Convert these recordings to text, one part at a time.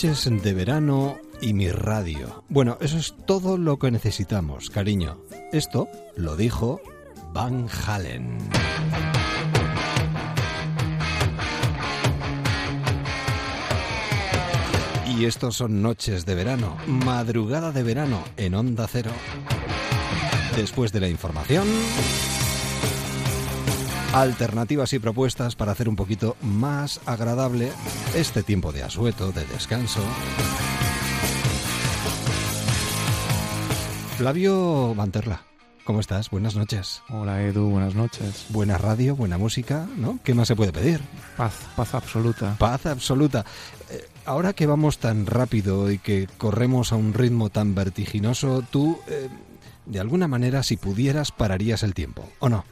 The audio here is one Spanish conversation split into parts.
Noches de verano y mi radio. Bueno, eso es todo lo que necesitamos, cariño. Esto lo dijo Van Halen. Y estos son noches de verano, madrugada de verano en Onda Cero. Después de la información, alternativas y propuestas para hacer un poquito más agradable este tiempo de asueto, de descanso. Flavio Manterla, ¿cómo estás? Buenas noches. Hola Edu, buenas noches. Buena radio, buena música, ¿no? ¿Qué más se puede pedir? Paz, paz absoluta. Paz absoluta. Eh, ahora que vamos tan rápido y que corremos a un ritmo tan vertiginoso, tú, eh, de alguna manera, si pudieras, pararías el tiempo, ¿o no?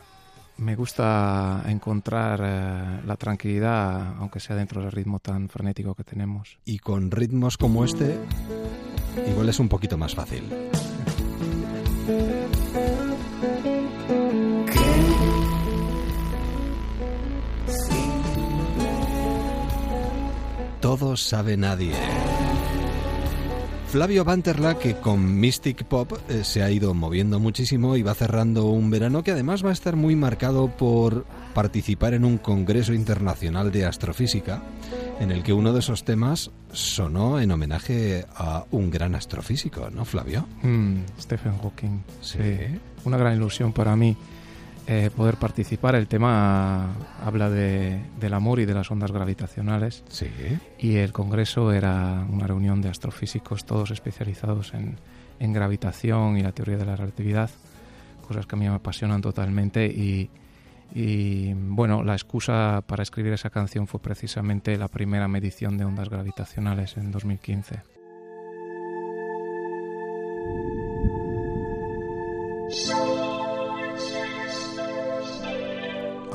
Me gusta encontrar eh, la tranquilidad, aunque sea dentro del ritmo tan frenético que tenemos. Y con ritmos como este, igual es un poquito más fácil. Todo sabe nadie. Flavio Banterla, que con Mystic Pop eh, se ha ido moviendo muchísimo y va cerrando un verano que además va a estar muy marcado por participar en un congreso internacional de astrofísica, en el que uno de esos temas sonó en homenaje a un gran astrofísico, ¿no, Flavio? Mm, Stephen Hawking. Sí. Una gran ilusión para mí eh, poder participar. El tema habla de, del amor y de las ondas gravitacionales. Sí. Y el congreso era una reunión de astrofísicos, todos especializados en, en gravitación y la teoría de la relatividad, cosas que a mí me apasionan totalmente. Y, y bueno, la excusa para escribir esa canción fue precisamente la primera medición de ondas gravitacionales en 2015.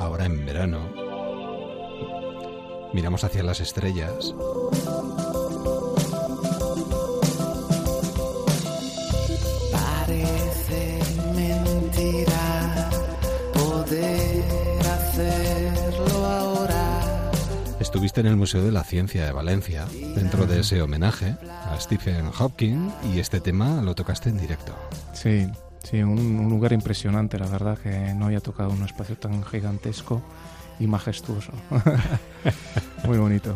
Ahora en verano, miramos hacia las estrellas. Parece mentira poder hacerlo ahora. Estuviste en el Museo de la Ciencia de Valencia, dentro de ese homenaje a Stephen Hawking, y este tema lo tocaste en directo. Sí, Sí, un, un, lugar impresionante, la verdad, que no había tocado un espacio tan gigantesco y majestuoso. Muy bonito.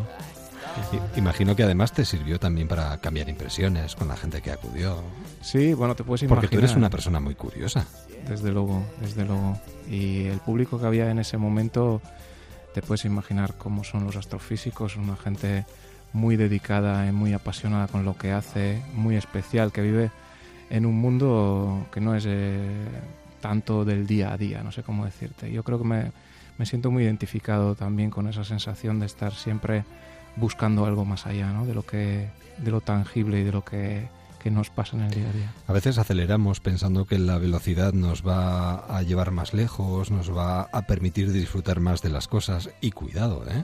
Imagino que además te sirvió también para cambiar impresiones con la gente que acudió. Sí, bueno, te puedes imaginar. Porque tú eres una persona muy curiosa. Desde luego, desde luego. Y el público que había en ese momento, te puedes imaginar cómo son los astrofísicos, una gente muy dedicada y muy apasionada con lo que hace, muy especial, que vive en un mundo que no es eh, tanto del día a día, no sé cómo decirte. Yo creo que me, me, siento muy identificado también con esa sensación de estar siempre buscando algo más allá, ¿no? De lo que, de lo tangible y de lo que, que nos pasa en el día a día. A veces aceleramos pensando que la velocidad nos va a llevar más lejos, nos va a permitir disfrutar más de las cosas y cuidado, ¿eh?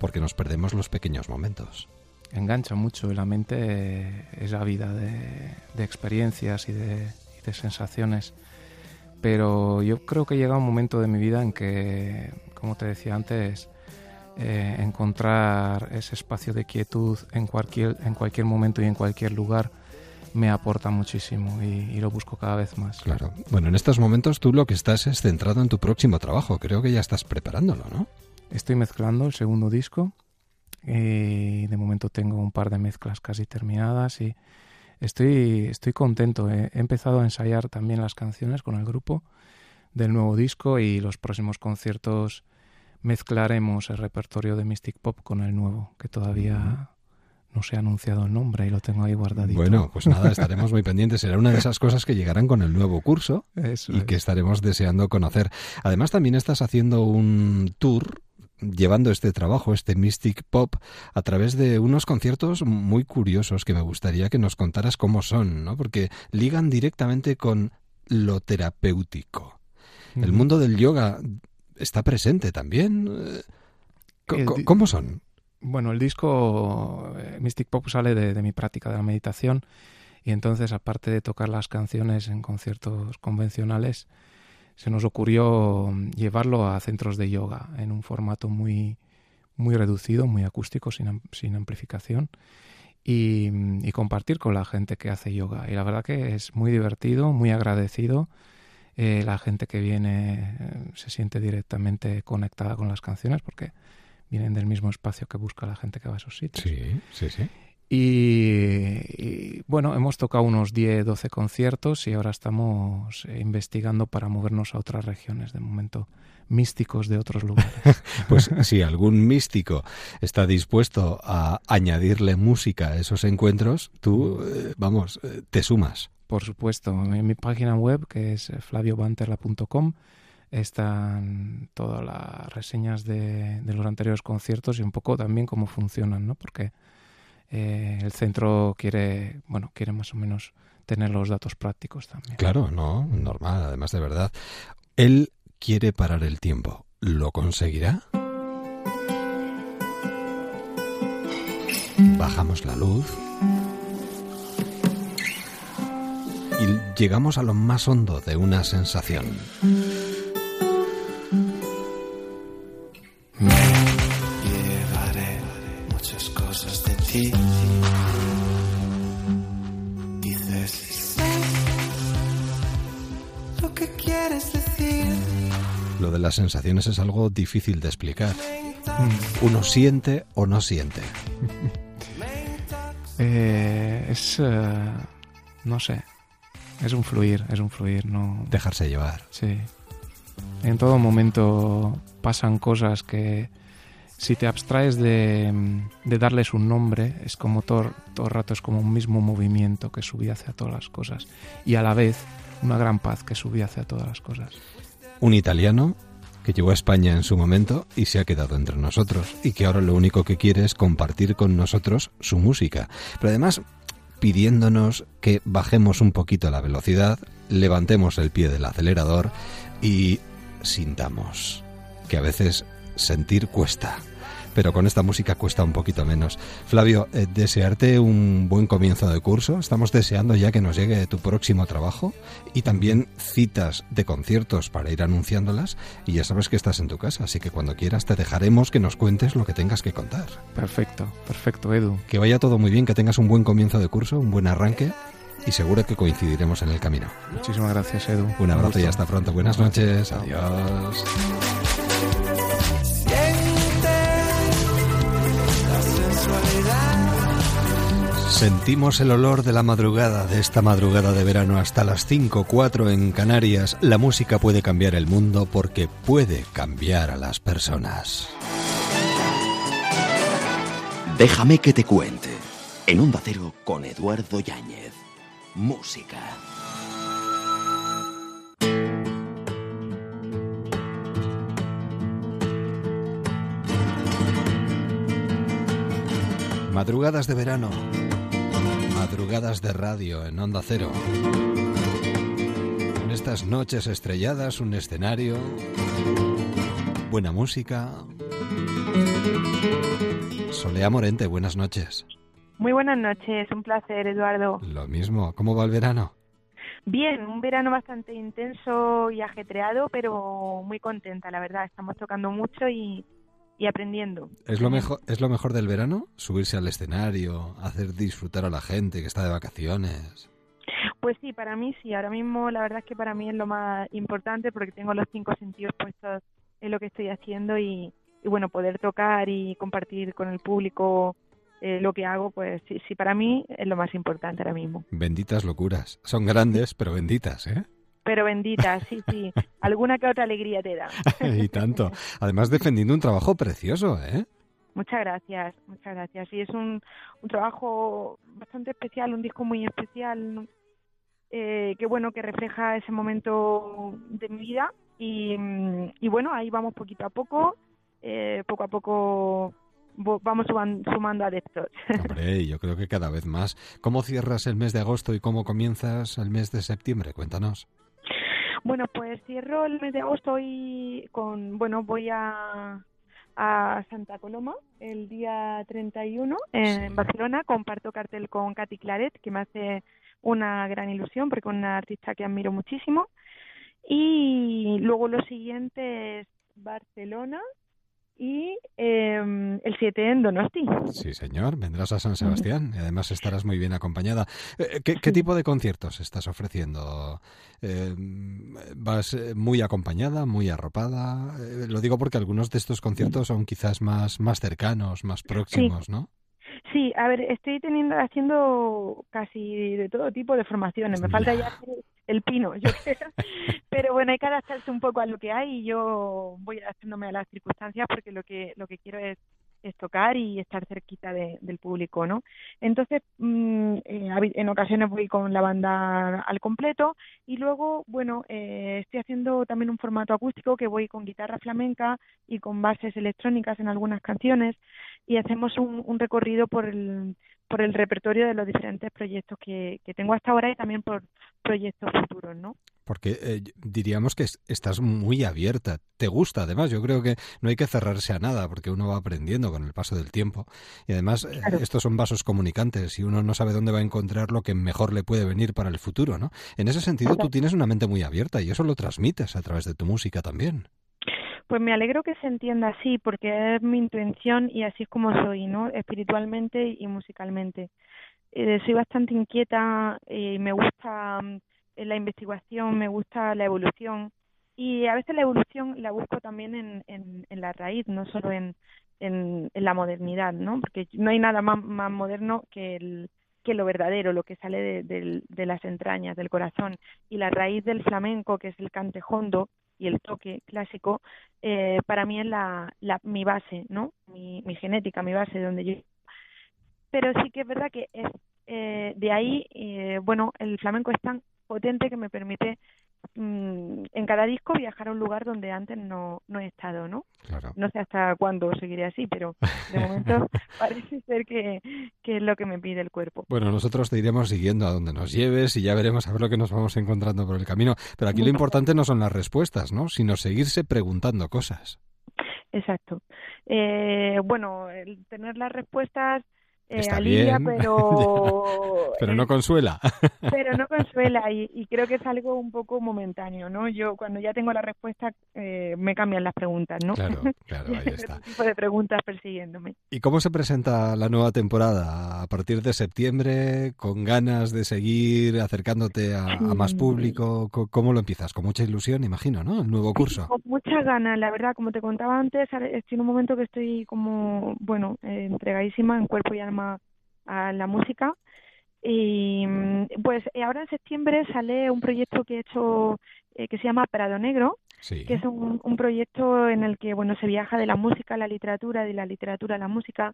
Porque nos perdemos los pequeños momentos engancha mucho y la mente es ávida de, de experiencias y de, y de, sensaciones. Pero yo creo que llega un momento de mi vida en que, como te decía antes, eh, encontrar ese espacio de quietud en cualquier, en cualquier momento y en cualquier lugar me aporta muchísimo y, y, lo busco cada vez más. Claro. Bueno, en estos momentos tú lo que estás es centrado en tu próximo trabajo. Creo que ya estás preparándolo, ¿no? Estoy mezclando el segundo disco y de momento tengo un par de mezclas casi terminadas y estoy, estoy contento. He empezado a ensayar también las canciones con el grupo del nuevo disco y los próximos conciertos mezclaremos el repertorio de Mystic Pop con el nuevo, que todavía no se ha anunciado el nombre y lo tengo ahí guardadito. Bueno, pues nada, estaremos muy pendientes. Será una de esas cosas que llegarán con el nuevo curso Eso y es. que estaremos deseando conocer. Además, también estás haciendo un tour llevando este trabajo, este Mystic Pop, a través de unos conciertos muy curiosos que me gustaría que nos contaras cómo son, ¿no? Porque ligan directamente con lo terapéutico. El mundo del yoga está presente también. ¿Cómo son? Bueno, el disco eh, Mystic Pop sale de, mi práctica de la meditación y entonces, aparte de tocar las canciones en conciertos convencionales, se nos ocurrió llevarlo a centros de yoga en un formato muy, muy reducido, muy acústico, sin, sin amplificación. Y, y, compartir con la gente que hace yoga. Y la verdad que es muy divertido, muy agradecido. Eh, la gente que viene eh, se siente directamente conectada con las canciones porque vienen del mismo espacio que busca la gente que va a esos sitios. Sí, sí, sí. Y, bueno, hemos tocado unos 10, 12 conciertos y ahora estamos investigando para movernos a otras regiones, de momento místicos de otros lugares. pues si algún místico está dispuesto a añadirle música a esos encuentros, tú, eh, vamos, eh, te sumas. Por supuesto, en mi página web, que es flaviobanterla.com, están todas las reseñas de, de, los anteriores conciertos y un poco también cómo funcionan, ¿no? Porque eh, el centro quiere, bueno, quiere más o menos tener los datos prácticos también. Claro, no, normal, además de verdad. Él quiere parar el tiempo. ¿Lo conseguirá? Bajamos la luz y llegamos a lo más hondo de una sensación. Dices lo que quieres decir. Lo de las sensaciones es algo difícil de explicar. Uno siente o no siente. Eh, es. Eh, no sé. Es un fluir, es un fluir, no. Dejarse llevar. Sí. En todo momento pasan cosas que si te abstraes de, darles un nombre, es como todo, todo el rato es como un mismo movimiento que subía hacia todas las cosas y a la vez una gran paz que subía hacia todas las cosas. Un italiano que llegó a España en su momento y se ha quedado entre nosotros y que ahora lo único que quiere es compartir con nosotros su música. Pero además pidiéndonos que bajemos un poquito la velocidad, levantemos el pie del acelerador y sintamos que a veces sentir cuesta. Pero con esta música cuesta un poquito menos. Flavio, eh, desearte un buen comienzo de curso. Estamos deseando ya que nos llegue tu próximo trabajo y también citas de conciertos para ir anunciándolas. Y ya sabes que estás en tu casa, así que cuando quieras te dejaremos que nos cuentes lo que tengas que contar. Perfecto, perfecto, Edu. Que vaya todo muy bien, que tengas un buen comienzo de curso, un buen arranque y seguro que coincidiremos en el camino. Muchísimas gracias, Edu. Un abrazo y hasta pronto. Buenas noches. Adiós. Sentimos el olor de la madrugada, de esta madrugada de verano hasta las 5, 4 en Canarias. La música puede cambiar el mundo porque puede cambiar a las personas. Déjame que te cuente. En un Cero con Eduardo Yáñez. Música. Madrugadas de verano. Madrugadas de radio en Onda Cero. En estas noches estrelladas, un escenario, buena música. Solea Morente, buenas noches. Muy buenas noches, un placer, Eduardo. Lo mismo, ¿cómo va el verano? Bien, un verano bastante intenso y ajetreado, pero muy contenta, la verdad. Estamos tocando mucho y, y aprendiendo. ¿Es lo, mejor, ¿Es lo mejor del verano? Subirse al escenario, hacer disfrutar a la gente que está de vacaciones. Pues sí, para mí sí. Ahora mismo la verdad es que para mí es lo más importante porque tengo los cinco sentidos puestos en lo que estoy haciendo y, bueno, poder tocar y compartir con el público eh, lo que hago, pues sí, sí, para mí es lo más importante ahora mismo. Benditas locuras. Son grandes, pero benditas, ¿eh? Pero bendita, sí, sí. Alguna que otra alegría te da. y tanto. Además, defendiendo un trabajo precioso, ¿eh? Muchas gracias, muchas gracias. Y es un, un trabajo bastante especial, un disco muy especial, eh, que bueno, que refleja ese momento de mi vida. Y, y bueno, ahí vamos poquito a poco. eh, poco a poco vamos sumando adeptos. Hombre, yo creo que cada vez más. ¿Cómo cierras el mes de agosto y cómo comienzas el mes de septiembre? Cuéntanos. Bueno, pues cierro el mes de agosto y con, bueno, voy a, a Santa Coloma el día 31 en Sí. Barcelona. Comparto cartel con Katy Claret, que me hace una gran ilusión porque es una artista que admiro muchísimo. Y luego lo siguiente es Barcelona y eh, el 7 en Donosti. Sí, señor, vendrás a San Sebastián y además estarás muy bien acompañada. Eh, ¿Qué, qué tipo de conciertos estás ofreciendo? Eh, ¿Vas eh, muy acompañada, muy arropada? Eh, lo digo porque algunos de estos conciertos son quizás más, más cercanos, más próximos, ¿no? Sí, a ver, estoy teniendo haciendo casi de todo tipo de formaciones. Me falta Ya. El pino, yo creo. Pero bueno, hay que adaptarse un poco a lo que hay y yo voy adaptándome a las circunstancias porque lo que lo que quiero es, es tocar y estar cerquita de- del público, ¿no? Entonces, mm, eh, en ocasiones voy con la banda al completo y luego, bueno, eh, estoy haciendo también un formato acústico que voy con guitarra flamenca y con bases electrónicas en algunas canciones y hacemos un, un recorrido por el, por el repertorio de los diferentes proyectos que, que tengo hasta ahora y también por proyectos futuros, ¿no? Porque eh, diríamos que es- estás muy abierta, te gusta además, yo creo que no hay que cerrarse a nada porque uno va aprendiendo con el paso del tiempo y además eh, estos son vasos comunicantes y uno no sabe dónde va a encontrar lo que mejor le puede venir para el futuro, ¿no? En ese sentido tú tienes una mente muy abierta y eso lo transmites a través de tu música también. Pues me alegro que se entienda así, porque es mi intención y así es como soy, ¿no? Espiritualmente y musicalmente. Eh, soy bastante inquieta y me gusta mm, la investigación, me gusta la evolución y a veces la evolución la busco también en, en, en la raíz, no solo en, en, en la modernidad, ¿no? Porque no hay nada más, moderno que lo verdadero, lo que sale de, de las entrañas, del corazón. Y la raíz del flamenco, que es el cante hondo y el toque clásico, eh, para mí es la, la, mi base, ¿no? Mi, mi genética, mi base, donde yo... Pero sí que es verdad que es, eh, de ahí, eh, bueno, el flamenco es tan potente que me permite mm, en cada disco viajar a un lugar donde antes no, no he estado, ¿no? No sé hasta cuándo seguiré así, pero de momento parece ser que, que es lo que me pide el cuerpo. Bueno, nosotros te iremos siguiendo a donde nos lleves y ya veremos a ver lo que nos vamos encontrando por el camino. Pero aquí lo importante no son las respuestas, ¿no? Sino seguirse preguntando cosas. Exacto. Eh, bueno, el tener las respuestas eh, Está alivia, bien. pero Pero no consuela. pero no consuela y, y creo que es algo un poco momentáneo, ¿no? Yo cuando ya tengo la respuesta eh, me cambian las preguntas, ¿no? Claro, claro, ahí está. Tipo de preguntas persiguiéndome. ¿Y cómo se presenta la nueva temporada? A partir de septiembre, con ganas de seguir acercándote a, a más Sí. público. Co- ¿Cómo lo empiezas? Con mucha ilusión, imagino, ¿no? El nuevo curso. Con muchas ganas, la verdad, como te contaba antes, estoy en un momento que estoy como, bueno, eh, entregadísima en cuerpo y alma a la música. Y mm, pues eh, ahora en septiembre sale un proyecto que he hecho eh, que se llama Prado Negro, Sí. que es un, un proyecto en el que bueno se viaja de la música a la literatura, de la literatura a la música.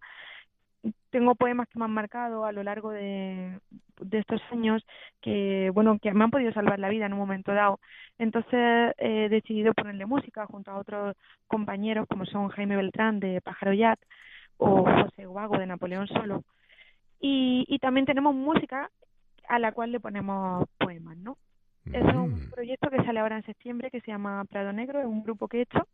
Tengo poemas que me han marcado a lo largo de, de estos años que bueno que me han podido salvar la vida en un momento dado. Entonces he decidido ponerle música junto a otros compañeros como son Jaime Beltrán de Pájaro Yat o José Guago de Napoleón Solo. Y, y también tenemos música a la cual le ponemos poemas, ¿no? Es un Mm. proyecto que sale ahora en septiembre que se llama Prado Negro, es un grupo que he hecho.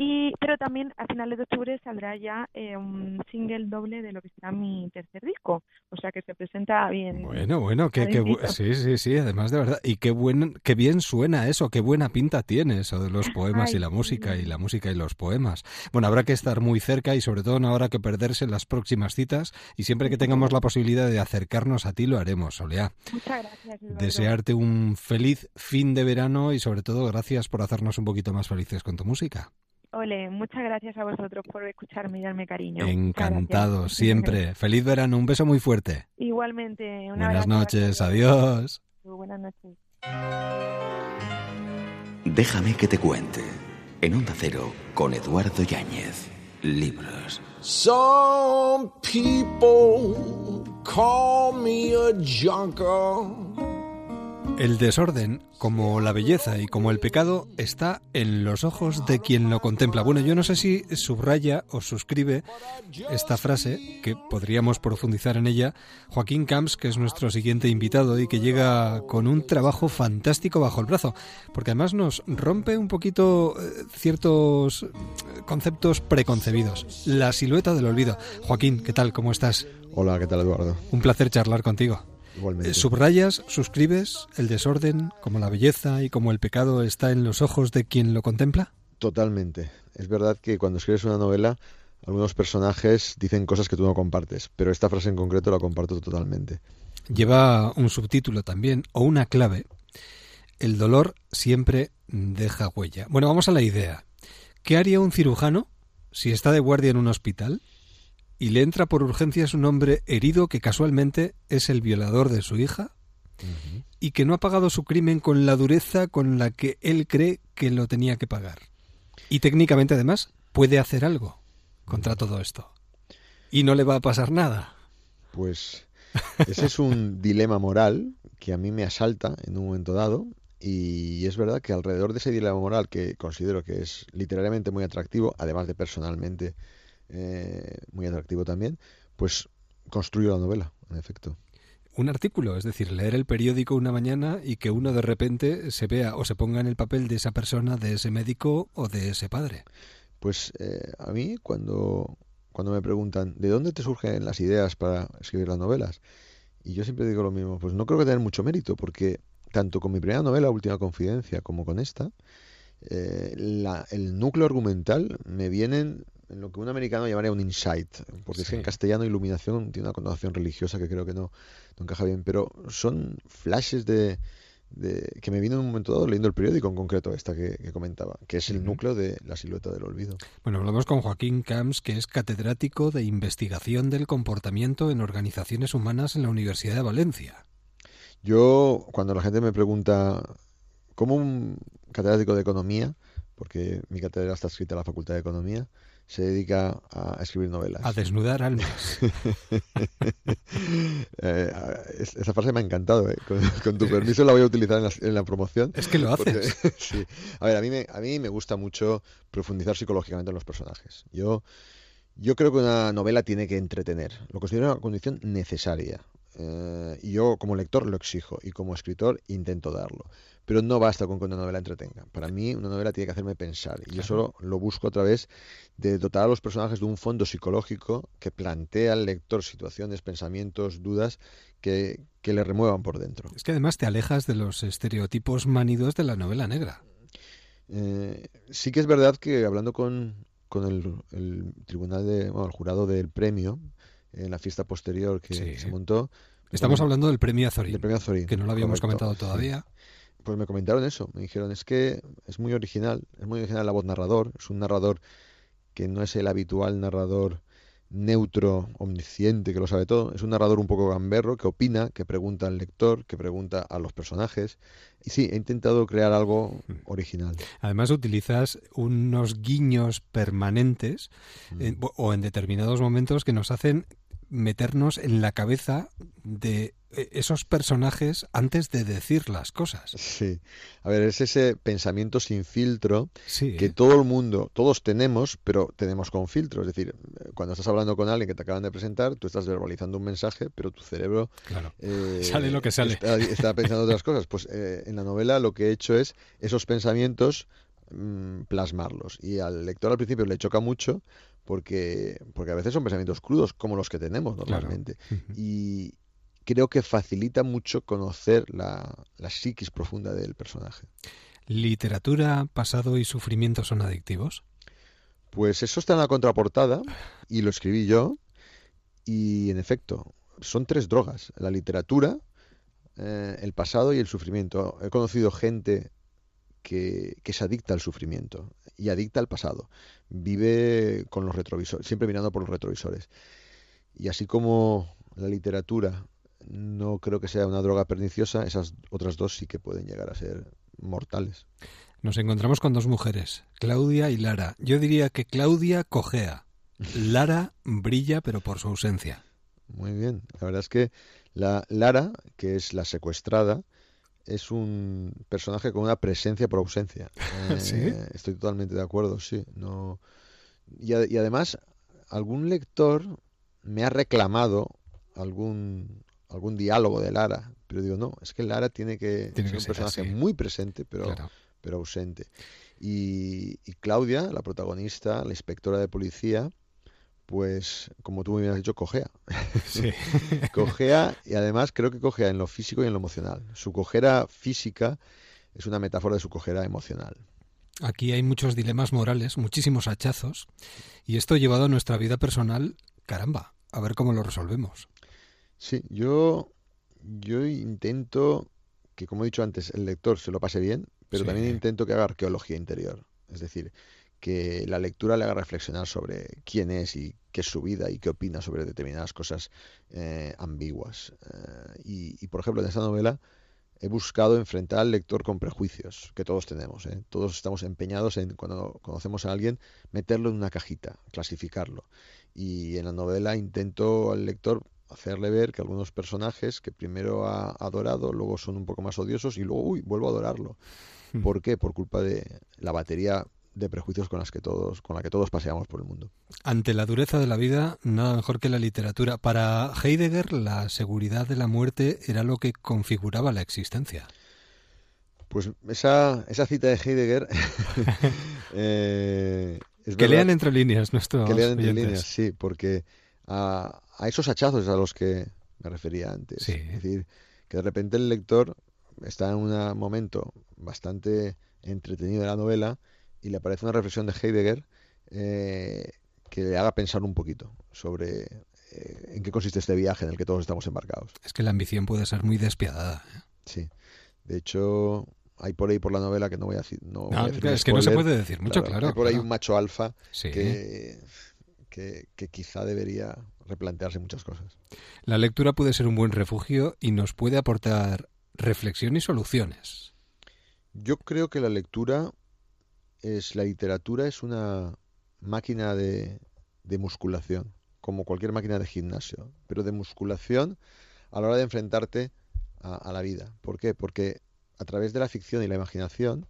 Y, pero también a finales de octubre saldrá ya eh, un single doble de lo que será mi tercer disco. O sea que se presenta bien. Bueno, bueno, bu- calentito. sí, sí, sí, además de verdad. Y qué, buen, qué bien suena eso, qué buena pinta tiene eso de los poemas y la música, sí. y la música y los poemas. Bueno, habrá que estar muy cerca y sobre todo no habrá que perderse en las próximas citas y siempre que tengamos la posibilidad de acercarnos a ti lo haremos, Soleá. Muchas gracias. Eduardo. Desearte un feliz fin de verano y sobre todo gracias por hacernos un poquito más felices con tu música. Ole, muchas gracias a vosotros por escucharme y darme cariño. Encantado, siempre. Feliz verano, un beso muy fuerte. Igualmente. Un Buenas noches, adiós. Buenas noches. Déjame que te cuente. En Onda Cero, con Eduardo Yáñez. Libros. Some people call me a junker. El desorden, como la belleza y como el pecado, está en los ojos de quien lo contempla. Bueno, yo no sé si subraya o suscribe esta frase, que podríamos profundizar en ella, Joaquín Camps, que es nuestro siguiente invitado y que llega con un trabajo fantástico bajo el brazo, porque además nos rompe un poquito eh, ciertos conceptos preconcebidos. La silueta del olvido. Joaquín, ¿qué tal? ¿Cómo estás? Hola, ¿qué tal Eduardo? Un placer charlar contigo. Igualmente. Eh, ¿Subrayas, suscribes el desorden, como la belleza y como el pecado está en los ojos de quien lo contempla? Totalmente. Es verdad que cuando escribes una novela, algunos personajes dicen cosas que tú no compartes, pero esta frase en concreto la comparto totalmente. Lleva un subtítulo también, o una clave. El dolor siempre deja huella. Bueno, vamos a la idea. ¿Qué haría un cirujano si está de guardia en un hospital y le entra por urgencias un hombre herido que casualmente es el violador de su hija y que no ha pagado su crimen con la dureza con la que él cree que lo tenía que pagar. Y técnicamente además puede hacer algo contra todo esto. Y no le va a pasar nada. Pues ese es un dilema moral que a mí me asalta en un momento dado y es verdad que alrededor de ese dilema moral que considero que es literariamente muy atractivo, además de personalmente eh, muy atractivo también, pues construyo la novela, en efecto. Un artículo, es decir, leer el periódico una mañana y que uno de repente se vea o se ponga en el papel de esa persona, de ese médico o de ese padre. Pues eh, a mí cuando, cuando me preguntan, ¿de dónde te surgen las ideas para escribir las novelas? Y yo siempre digo lo mismo, pues no creo que tenga mucho mérito, porque tanto con mi primera novela, Última Confidencia, como con esta, eh, la, el núcleo argumental me vienen en lo que un americano llamaría un insight, porque es que en castellano iluminación tiene una connotación religiosa que creo que no, no encaja bien, pero son flashes de, de, que me vino en un momento dado leyendo el periódico en concreto esta que, que comentaba, que es el núcleo de la silueta del olvido. Bueno, hablamos con Joaquín Camps, que es catedrático de investigación del comportamiento en organizaciones humanas en la Universidad de Valencia. Yo, cuando la gente me pregunta, ¿cómo un catedrático de economía, porque mi cátedra está escrita en la Facultad de Economía, se dedica a escribir novelas. A desnudar almas. eh, esa frase me ha encantado. ¿eh? Con, con, tu permiso la voy a utilizar en la, en la promoción. Es que lo haces. Porque, sí. A ver, a mí, me, a mí me gusta mucho profundizar psicológicamente en los personajes. Yo, yo creo que una novela tiene que entretener. Lo considero una condición necesaria. Eh, y yo como lector lo exijo y como escritor intento darlo. Pero no basta con que una novela entretenga. Para mí una novela tiene que hacerme pensar. Y yo solo lo busco a través de dotar a los personajes de un fondo psicológico que plantea al lector situaciones, pensamientos, dudas que, que le remuevan por dentro. Es que además te alejas de los estereotipos manidos de la novela negra. Eh, sí que es verdad que hablando con, con el, el, tribunal de, bueno, el jurado del premio, en la fiesta posterior que, Sí. se montó. Estamos hablando del premio Azorín, del premio Azorín, que no lo habíamos correcto, comentado sí. todavía. Pues me comentaron eso, me dijeron, es que es muy original, es muy original la voz narrador, es un narrador que no es el habitual narrador neutro, omnisciente, que lo sabe todo, es un narrador un poco gamberro, que opina, que pregunta al lector, que pregunta a los personajes. Y sí, he intentado crear algo original. Además utilizas unos guiños permanentes en- o en determinados momentos que nos hacen meternos en la cabeza de esos personajes antes de decir las cosas. Sí, a ver, es ese pensamiento sin filtro Sí, que ¿eh? todo el mundo, todos tenemos, pero tenemos con filtro. Es decir, cuando estás hablando con alguien que te acaban de presentar, tú estás verbalizando un mensaje, pero tu cerebro claro. eh, Sale lo que sale. Está, está pensando otras cosas. Pues eh, en la novela lo que he hecho es esos pensamientos mm, plasmarlos. Y al lector al principio le choca mucho porque, porque a veces son pensamientos crudos, como los que tenemos normalmente. Y creo que facilita mucho conocer la, la psiquis profunda del personaje. ¿Literatura, pasado y sufrimiento son adictivos? Pues eso está en la contraportada y lo escribí yo. Y en efecto, son tres drogas: la literatura, eh, el pasado y el sufrimiento. He conocido gente que, que es adicta al sufrimiento y adicta al pasado. Vive con los retrovisores, siempre mirando por los retrovisores. Y así como la literatura no creo que sea una droga perniciosa, esas otras dos sí que pueden llegar a ser mortales. Nos encontramos con dos mujeres, Claudia y Lara. Yo diría que Claudia cojea. Lara brilla, pero por su ausencia. Muy bien. La verdad es que la Lara, que es la secuestrada, es un personaje con una presencia por ausencia. Eh, ¿Sí? Estoy totalmente de acuerdo, sí. No... Y, a- y además, algún lector me ha reclamado algún, algún diálogo de Lara, pero digo, no, es que Lara tiene que Tiene ser que un ser personaje así. muy presente, pero, Claro. pero ausente. Y, y Claudia, la protagonista, la inspectora de policía, pues, como tú muy bien has dicho, cojea. Sí. Cojea y además creo que cojea en lo físico y en lo emocional. Su cojera física es una metáfora de su cojera emocional. Aquí hay muchos dilemas morales, muchísimos hachazos, y esto llevado a nuestra vida personal, caramba, a ver cómo lo resolvemos. Sí, yo, yo intento que, como he dicho antes, el lector se lo pase bien, pero Sí. también intento que haga arqueología interior. Es decir, que la lectura le haga reflexionar sobre quién es y qué es su vida y qué opina sobre determinadas cosas eh, ambiguas. Eh, y, y, por ejemplo, en esta novela he buscado enfrentar al lector con prejuicios que todos tenemos. ¿eh? Todos estamos empeñados en, cuando conocemos a alguien, meterlo en una cajita, clasificarlo. Y en la novela intento al lector hacerle ver que algunos personajes que primero ha adorado, luego son un poco más odiosos y luego, uy, vuelvo a adorarlo. Hmm. ¿Por qué? Por culpa de la batería de prejuicios con las que todos, con la que todos paseamos por el mundo. Ante la dureza de la vida, nada mejor que la literatura. Para Heidegger, la seguridad de la muerte era lo que configuraba la existencia. Pues esa, esa cita de Heidegger eh, es Que verdad- lean entre líneas nuestros que lean entre oyentes. líneas, sí, porque a, a esos hachazos a los que me refería antes. Sí. Es decir, que de repente el lector está en un momento bastante entretenido de la novela y le aparece una reflexión de Heidegger eh, que le haga pensar un poquito sobre eh, en qué consiste este viaje en el que todos estamos embarcados. Es que la ambición puede ser muy despiadada. ¿eh? Sí. De hecho, hay por ahí por la novela que no voy a decir. No, voy a No, decir es que no se puede decir mucho, claro. Hay por ahí claro. un macho alfa Sí. que, que, que quizá debería replantearse muchas cosas. La lectura puede ser un buen refugio y nos puede aportar reflexión y soluciones. Yo creo que la lectura es la literatura es una máquina de, de musculación, como cualquier máquina de gimnasio, pero de musculación a la hora de enfrentarte a, a la vida. ¿Por qué? Porque a través de la ficción y la imaginación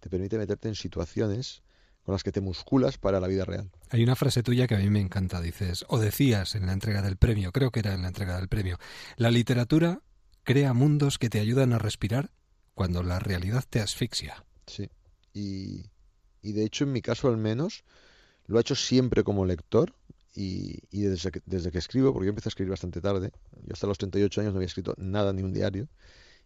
te permite meterte en situaciones con las que te musculas para la vida real. Hay una frase tuya que a mí me encanta, dices, o decías en la entrega del premio, creo que era en la entrega del premio, la literatura crea mundos que te ayudan a respirar cuando la realidad te asfixia. Sí. Y, de hecho, en mi caso al menos, lo he hecho siempre como lector y, y desde, que, desde que escribo, porque yo empecé a escribir bastante tarde, yo hasta los 38 años no había escrito nada ni un diario,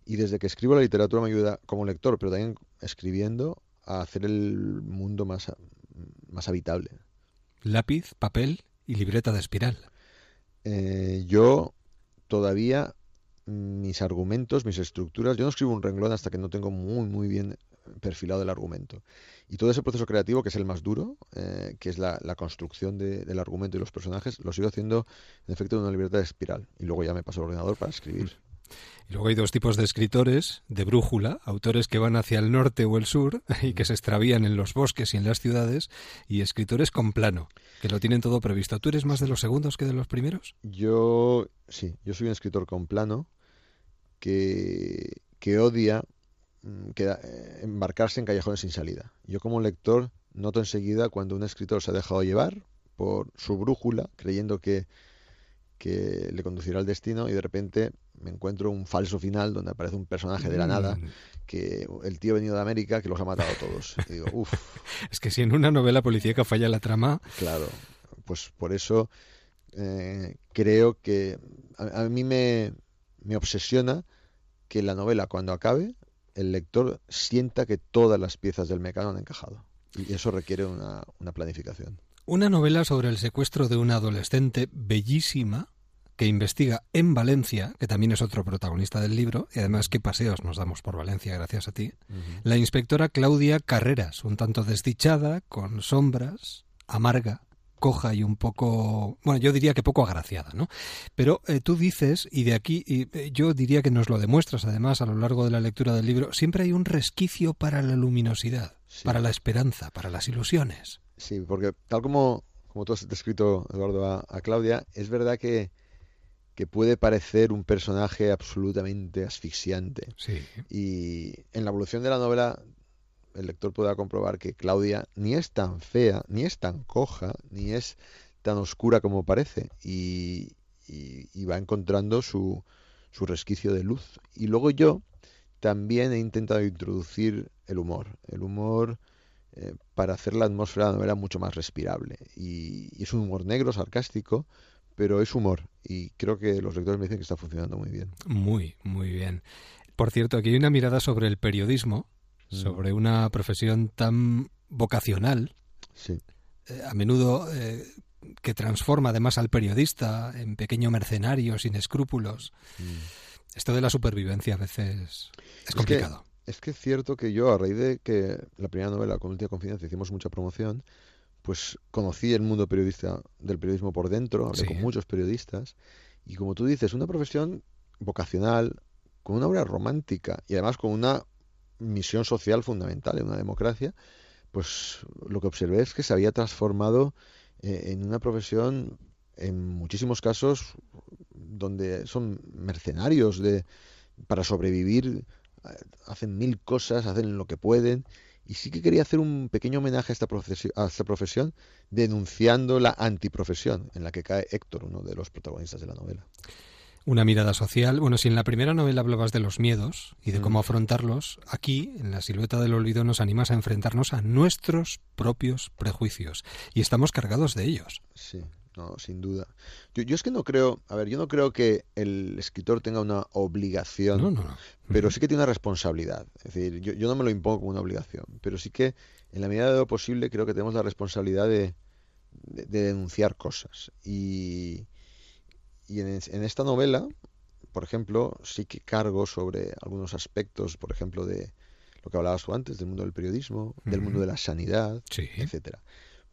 y desde que escribo la literatura me ayuda como lector, pero también escribiendo a hacer el mundo más, más habitable. Lápiz, papel y libreta de espiral. Eh, yo todavía mis argumentos, mis estructuras, yo no escribo un renglón hasta que no tengo muy, muy bien perfilado el argumento. Y todo ese proceso creativo, que es el más duro, eh, que es la, construcción de, del argumento y los personajes, lo sigo haciendo en efecto en una libreta de espiral. Y luego ya me paso al ordenador para escribir. Y luego hay dos tipos de escritores, de brújula, autores que van hacia el norte o el sur y que se extravían en los bosques y en las ciudades, y escritores con plano, que lo tienen todo previsto. ¿Tú eres más de los segundos que de los primeros? Yo, sí, yo soy un escritor con plano que, que odia mm, que, eh, embarcarse en callejones sin salida. Yo como lector noto enseguida cuando un escritor se ha dejado llevar por su brújula, creyendo que, que le conducirá al destino y de repente me encuentro un falso final donde aparece un personaje de la nada Mm. que el tío venido de América que los ha matado a todos. Y digo, uff, Es que si en una novela policíaca falla la trama, Claro, pues por eso eh, creo que a, a mí me, me obsesiona que la novela cuando acabe el lector sienta que todas las piezas del mecano han encajado. Y eso requiere una, una planificación. una novela sobre el secuestro de una adolescente bellísima que investiga en Valencia, que también es otro protagonista del libro, y además qué paseos nos damos por Valencia gracias a ti, la inspectora Claudia Carreras, un tanto desdichada, con sombras, amarga, coja y un poco, bueno, yo diría que poco agraciada, ¿no? Pero eh, tú dices, y de aquí, y eh, yo diría que nos lo demuestras además a lo largo de la lectura del libro, siempre hay un resquicio para la luminosidad, Sí. para la esperanza, para las ilusiones. Sí, porque tal como, como tú has descrito, Eduardo, a, a Claudia, es verdad que, que puede parecer un personaje absolutamente asfixiante. Sí. Y en la evolución de la novela, el lector podrá comprobar que Claudia ni es tan fea, ni es tan coja, ni es tan oscura como parece. Y, y- y va encontrando su, su resquicio de luz. Y luego yo también he intentado introducir el humor. El humor eh, para hacer la atmósfera de la novela mucho más respirable. Y, y es un humor negro, sarcástico, pero es humor. Y creo que los lectores me dicen que está funcionando muy bien. Muy, muy bien. Por cierto, aquí hay una mirada sobre el periodismo, Mm. sobre una profesión tan vocacional, Sí. eh, a menudo eh, que transforma además al periodista en pequeño mercenario sin escrúpulos. Mm. Esto de la supervivencia a veces es que- complicado. Es que es cierto que yo, a raíz de que la primera novela, con Última Confianza, hicimos mucha promoción, pues conocí el mundo periodista del periodismo por dentro, hablé Sí. con muchos periodistas, y como tú dices, una profesión vocacional, con una obra romántica y además con una misión social fundamental en una democracia, pues lo que observé es que se había transformado eh, en una profesión, en muchísimos casos, donde son mercenarios de, para sobrevivir, eh, hacen mil cosas, hacen lo que pueden. Y sí que quería hacer un pequeño homenaje a esta, profesi- a esta profesión, denunciando la antiprofesión en la que cae Héctor, uno de los protagonistas de la novela. Una mirada social. Bueno, si en la primera novela hablabas de los miedos y de Mm. cómo afrontarlos, aquí, en la silueta del olvido, nos animas a enfrentarnos a nuestros propios prejuicios. Y estamos cargados de ellos. Sí, no, sin duda. Yo, yo es que no creo, a ver, yo no creo que el escritor tenga una obligación, No, no, no. pero sí que tiene una responsabilidad. Es decir, yo, yo no me lo impongo como una obligación, pero sí que en la medida de lo posible creo que tenemos la responsabilidad de, de- de denunciar cosas. Y, y en, en esta novela, por ejemplo, sí que cargo sobre algunos aspectos, por ejemplo, de lo que hablabas tú antes, del mundo del periodismo, del mundo de la sanidad, Sí. etcétera.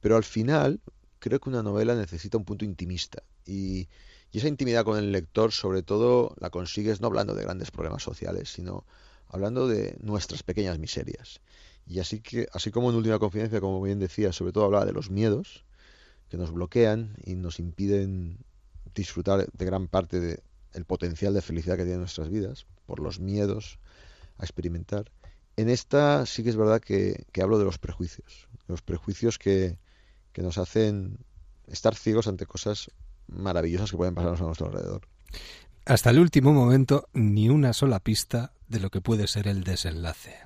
Pero al final creo que una novela necesita un punto intimista y, y esa intimidad con el lector sobre todo la consigues no hablando de grandes problemas sociales, sino hablando de nuestras pequeñas miserias. Y así que así como en última confidencia, como bien decía, sobre todo hablaba de los miedos que nos bloquean y nos impiden disfrutar de gran parte del potencial de felicidad que tienen nuestras vidas por los miedos a experimentar. En esta sí que es verdad que, que hablo de los prejuicios, los prejuicios que, que nos hacen estar ciegos ante cosas maravillosas que pueden pasarnos a nuestro alrededor. Hasta el último momento, ni una sola pista de lo que puede ser el desenlace.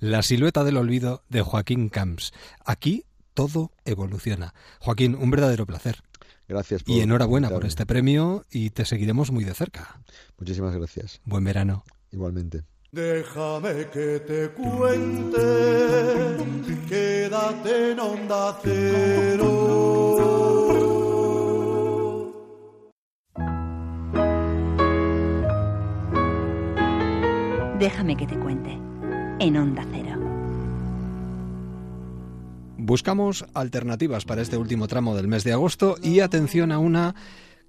La silueta del olvido de Joaquín Camps. Aquí todo evoluciona. Joaquín, un verdadero placer. Gracias por Y enhorabuena por este premio y te seguiremos muy de cerca. Muchísimas gracias. Buen verano. Igualmente. Déjame que te cuente, quédate en onda cero. Déjame que te cuente. En Onda Cero. Buscamos alternativas para este último tramo del mes de agosto y atención a una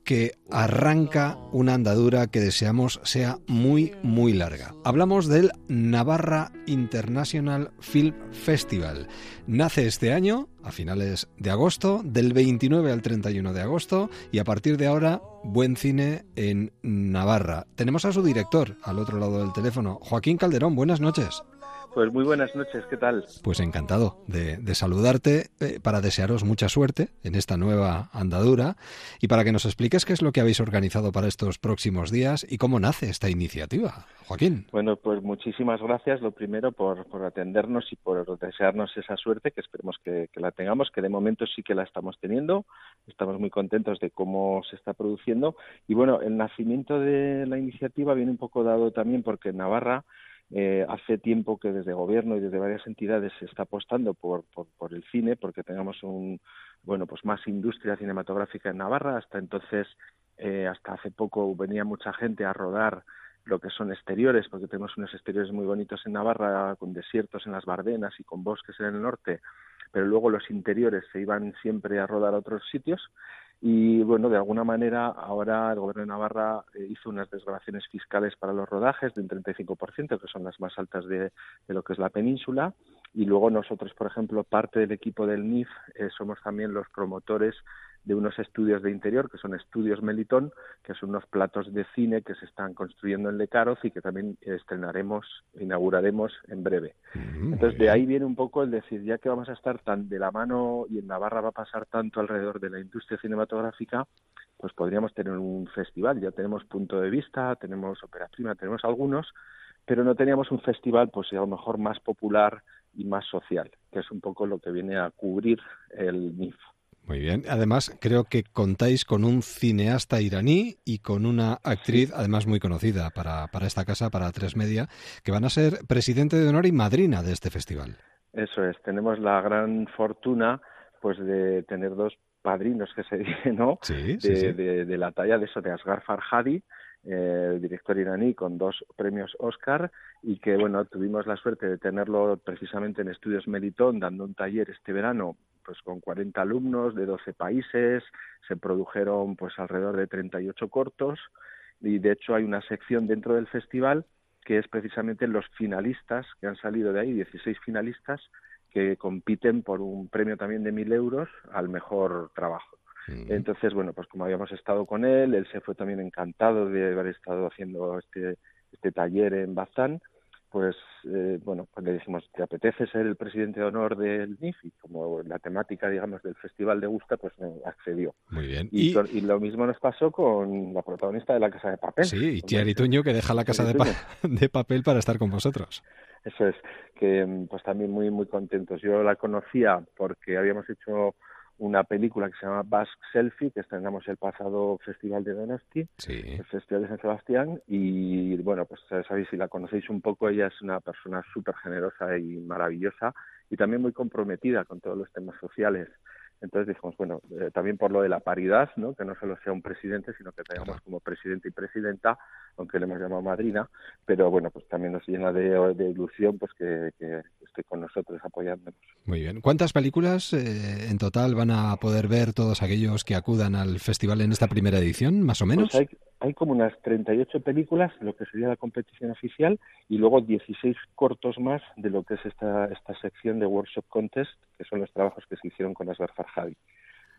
que arranca una andadura que deseamos sea muy, muy larga. Hablamos del Navarra International Film Festival. Nace este año, a finales de agosto, del 29 al 31 de agosto, y a partir de ahora, buen cine en Navarra. Tenemos a su director al otro lado del teléfono, Joaquín Calderón. Buenas noches. Pues muy buenas noches, ¿qué tal? Pues encantado de, de saludarte eh, para desearos mucha suerte en esta nueva andadura y para que nos expliques qué es lo que habéis organizado para estos próximos días y cómo nace esta iniciativa. Joaquín. Bueno, pues muchísimas gracias, lo primero, por, por atendernos y por desearnos esa suerte, que esperemos que, que la tengamos, que de momento sí que la estamos teniendo. Estamos muy contentos de cómo se está produciendo. Y bueno, el nacimiento de la iniciativa viene un poco dado también porque en Navarra eh, hace tiempo que desde gobierno y desde varias entidades se está apostando por, por, por, el cine, porque tengamos un bueno pues más industria cinematográfica en Navarra. Hasta entonces, eh, hasta hace poco venía mucha gente a rodar lo que son exteriores, porque tenemos unos exteriores muy bonitos en Navarra, con desiertos en las Bardenas y con bosques en el norte, pero luego los interiores se iban siempre a rodar a otros sitios. Y bueno, de alguna manera ahora el gobierno de Navarra eh, hizo unas desgravaciones fiscales para los rodajes de un 35%, que son las más altas de, lo que es la península. Y luego nosotros, por ejemplo, parte del equipo del NIF, eh, somos también los promotores de unos estudios de interior que son estudios Melitón, que son unos platos de cine que se están construyendo en Lecaroz y que también estrenaremos, inauguraremos en breve. Mm, Entonces de ahí viene un poco el decir, ya que vamos a estar tan de la mano y en Navarra va a pasar tanto alrededor de la industria cinematográfica, pues podríamos tener un festival. Ya tenemos punto de vista, tenemos ópera prima, tenemos algunos, pero no teníamos un festival, pues a lo mejor más popular y más social, que es un poco lo que viene a cubrir el NIF. Muy bien. Además, creo que contáis con un cineasta iraní y con una actriz, además muy conocida para, para esta casa, para Tres Media, que van a ser presidente de honor y madrina de este festival. Eso es. Tenemos la gran fortuna, pues, de tener dos padrinos que se dice, ¿no? Sí, de, sí. De, de, la talla de eso, de Asghar Farhadi, eh, el director iraní con dos premios Oscar y que, bueno, tuvimos la suerte de tenerlo precisamente en Estudios Melitón dando un taller este verano pues con 40 alumnos de 12 países, se produjeron pues alrededor de 38 cortos y de hecho hay una sección dentro del festival que es precisamente los finalistas que han salido de ahí, 16 finalistas que compiten por un premio también de mil euros al mejor trabajo. Entonces, bueno, pues como habíamos estado con él, él se fue también encantado de haber estado haciendo este, este taller en Bazán, pues eh, bueno, pues le dijimos, ¿te apetece ser el presidente de honor del NIF? Y como la temática, digamos, del festival de gusta, pues me accedió. Muy bien. Y, Y, con- y lo mismo nos pasó con la protagonista de La Casa de Papel. sí, y Thierry Tuño que deja la casa de, pa- de papel para estar con vosotros. Eso es, que mm, pues también muy muy contentos. Yo la conocía porque habíamos hecho una película que se llama Basque Selfie, que estrenamos el pasado Festival de Donosti, Sí. el Festival de San Sebastián, y bueno, pues sabéis, si la conocéis un poco, ella es una persona súper generosa y maravillosa, y también muy comprometida con todos los temas sociales. Entonces dijimos, bueno, eh, también por lo de la paridad, ¿no? que no solo sea un presidente, sino que tengamos como presidente y presidenta, aunque le hemos llamado madrina, pero bueno, pues también nos llena de, de ilusión pues que, que esté con nosotros apoyándonos. Muy bien. ¿Cuántas películas eh, en total van a poder ver todos aquellos que acudan al festival en esta primera edición, más o menos? Pues hay, hay como unas 38 películas, lo que sería la competición oficial, y luego 16 cortos más de lo que es esta, esta sección de Workshop Contest, que son los trabajos que se hicieron con Asghar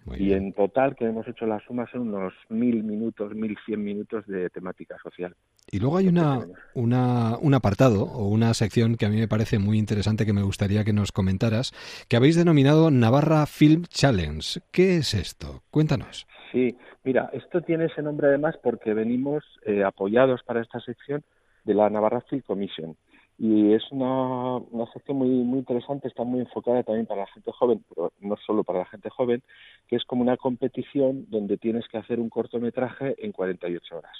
Muy Y bien. en total, que hemos hecho la suma, son unos mil minutos, mil cien minutos de temática social. Y luego hay una, una, un apartado o una sección que a mí me parece muy interesante que me gustaría que nos comentaras, que habéis denominado Navarra Film Challenge. ¿Qué es esto? Cuéntanos. Sí, mira, esto tiene ese nombre además porque venimos eh, apoyados para esta sección de la Navarra Film Commission. Y es una, una sección muy, muy interesante, está muy enfocada también para la gente joven, pero no solo para la gente joven, que es como una competición donde tienes que hacer un cortometraje en 48 horas.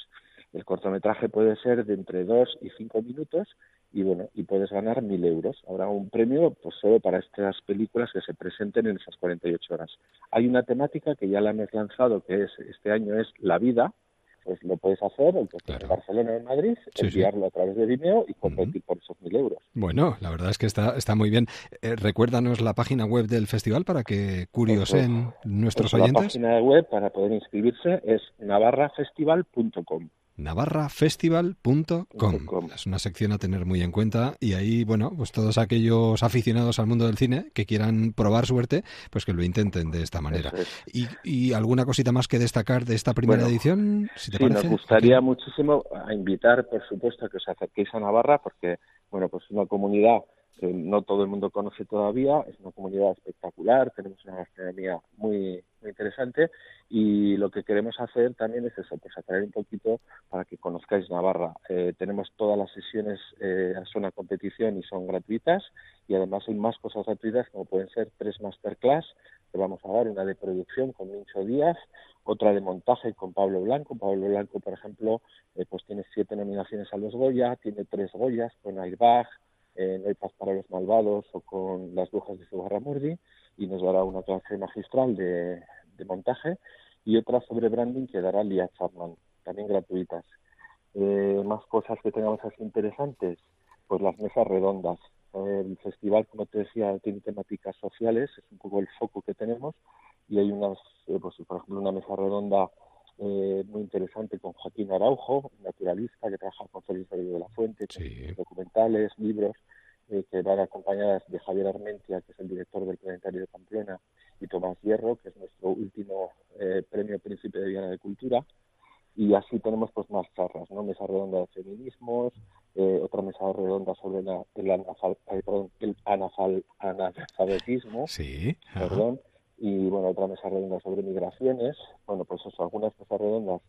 El cortometraje puede ser de entre 2 y 5 minutos y bueno, y puedes ganar mil euros. Habrá un premio pues solo para estas películas que se presenten en esas 48 horas. Hay una temática que ya la hemos lanzado, que es este año es la vida, pues lo puedes hacer en Barcelona o en Madrid, Sí, sí. enviarlo a través de Vimeo y competir por esos mil euros. Bueno, la verdad es que está, está muy bien. Eh, recuérdanos la página web del festival para que curiosen nuestros Pues la oyentes. página web para poder inscribirse es navarrafestival.com. navarrafestival.com. Es una sección a tener muy en cuenta y ahí, bueno, pues todos aquellos aficionados al mundo del cine que quieran probar suerte, pues que lo intenten de esta manera. Es. ¿Y, y alguna cosita más que destacar de esta primera Bueno, edición? Si te sí, parece. nos gustaría muchísimo a invitar, por supuesto, a que os acerquéis a Navarra, porque, bueno, pues es una comunidad que no todo el mundo conoce todavía, es una comunidad espectacular, tenemos una gastronomía muy, muy interesante y lo que queremos hacer también es eso, pues atraer un poquito para que conozcáis Navarra. Eh, tenemos todas las sesiones, eh, son una competición y son gratuitas y además hay más cosas gratuitas como pueden ser tres masterclass que vamos a dar, una de producción con Mincho Díaz, otra de montaje con Pablo Blanco. Pablo Blanco, por ejemplo, eh, pues tiene siete nominaciones a los Goya, tiene tres Goyas con Airbag, No hay paz para los malvados o con Las brujas de Sugarramurdi y nos dará una clase magistral de, de montaje y otra sobre branding que dará Lia Chapman, también gratuitas. Eh, más cosas que tengamos así interesantes, pues las mesas redondas. El festival, como te decía, tiene temáticas sociales, es un poco el foco que tenemos y hay unas, eh, pues por ejemplo, una mesa redonda eh, muy interesante con Joaquín Araujo, naturalista que trabaja con Félix Rodríguez de la Fuente, con documentales, libros, eh, que van acompañadas de Javier Armentia, que es el director del Planetario de Pamplona, y Tomás Hierro, que es nuestro último eh, premio Príncipe de Viana de Cultura. Y así tenemos pues más charlas, ¿no? Mesa redonda de feminismos, eh, otra mesa redonda sobre la, el, anafal, perdón, el anafal, analfabetismo, sí, perdón, y bueno, otra mesa redonda sobre migraciones. Bueno, pues eso, algunas mesas redondas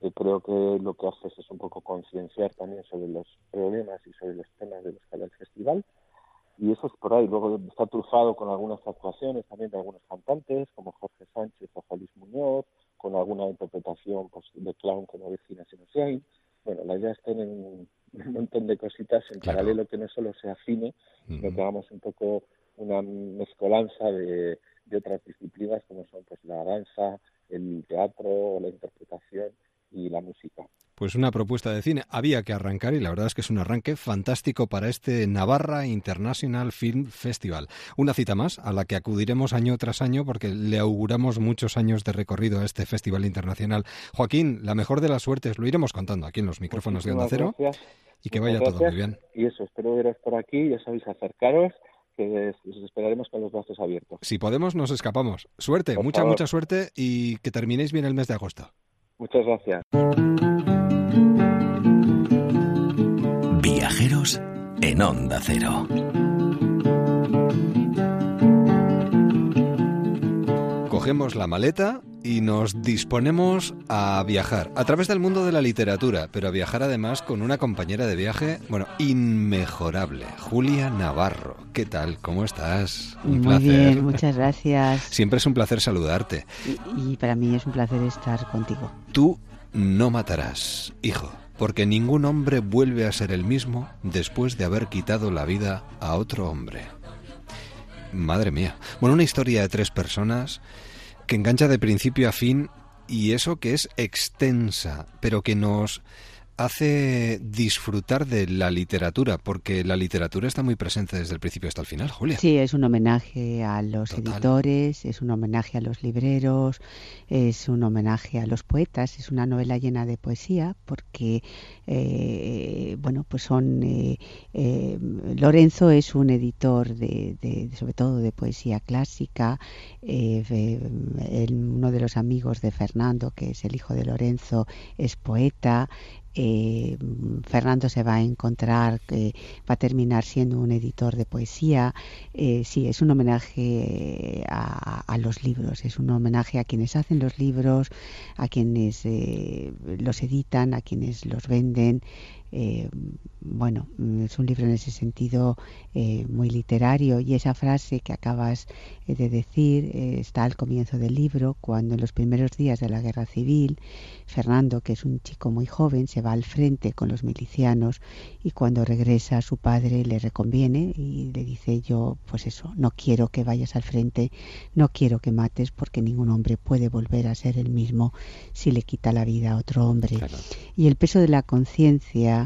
que creo que lo que haces es un poco concienciar también sobre los problemas y sobre los temas de los que habla el festival. Y eso es por ahí. Luego está trufado con algunas actuaciones también de algunos cantantes, como Jorge Sánchez o Félix Muñoz, con alguna interpretación pues, de clown como Virginia Sinosiain. Bueno, la idea es tener un, montón de cositas en paralelo que no solo sea cine, sino que hagamos un poco una mezcolanza de, de otras disciplinas como son pues la danza, el teatro, la interpretación y la música. Pues una propuesta de cine. Había que arrancar y la verdad es que es un arranque fantástico para este Navarra International Film Festival. Una cita más a la que acudiremos año tras año porque le auguramos muchos años de recorrido a este festival internacional. Joaquín, la mejor de las suertes, lo iremos contando aquí en los micrófonos de Onda Cero y que vaya todo muy bien. Y eso, espero veros por aquí, ya sabéis, acercaros que os esperaremos con los brazos abiertos. Si podemos, nos escapamos. Suerte, mucha, mucha suerte y que terminéis bien el mes de agosto. Muchas gracias. Viajeros en Onda Cero. Cogemos la maleta y nos disponemos a viajar a través del mundo de la literatura, pero a viajar además con una compañera de viaje, bueno, inmejorable, Julia Navarro. ¿Qué tal? ¿Cómo estás? Un Muy bien, muchas gracias. Siempre es un placer saludarte. Y, y para mí es un placer estar contigo. Tú no matarás, hijo, porque ningún hombre vuelve a ser el mismo después de haber quitado la vida a otro hombre. Madre mía. Bueno, una historia de tres personas que engancha de principio a fin y eso que es extensa, pero que nos hace disfrutar de la literatura, porque la literatura está muy presente desde el principio hasta el final, Julia. Sí, es un homenaje a los editores, es un homenaje a los libreros, es un homenaje a los poetas, es una novela llena de poesía, porque, eh, bueno, pues son... Eh, eh, Lorenzo es un editor de, de, sobre todo de poesía clásica, uno de los amigos de Fernando, que es el hijo de Lorenzo, es poeta, eh, Fernando se va a encontrar que va a terminar siendo un editor de poesía. Eh, sí, es un homenaje a, a, los libros, es un homenaje a quienes hacen los libros, a quienes eh, los editan, a quienes los venden. Eh, bueno, es un libro en ese sentido eh, muy literario y esa frase que acabas eh, de decir eh, está al comienzo del libro, cuando en los primeros días de la guerra civil, Fernando, que es un chico muy joven, se va al frente con los milicianos y cuando regresa su padre le reconviene y le dice yo, pues eso, no quiero que vayas al frente, no quiero que mates porque ningún hombre puede volver a ser el mismo si le quita la vida a otro hombre. Claro. Y el peso de la conciencia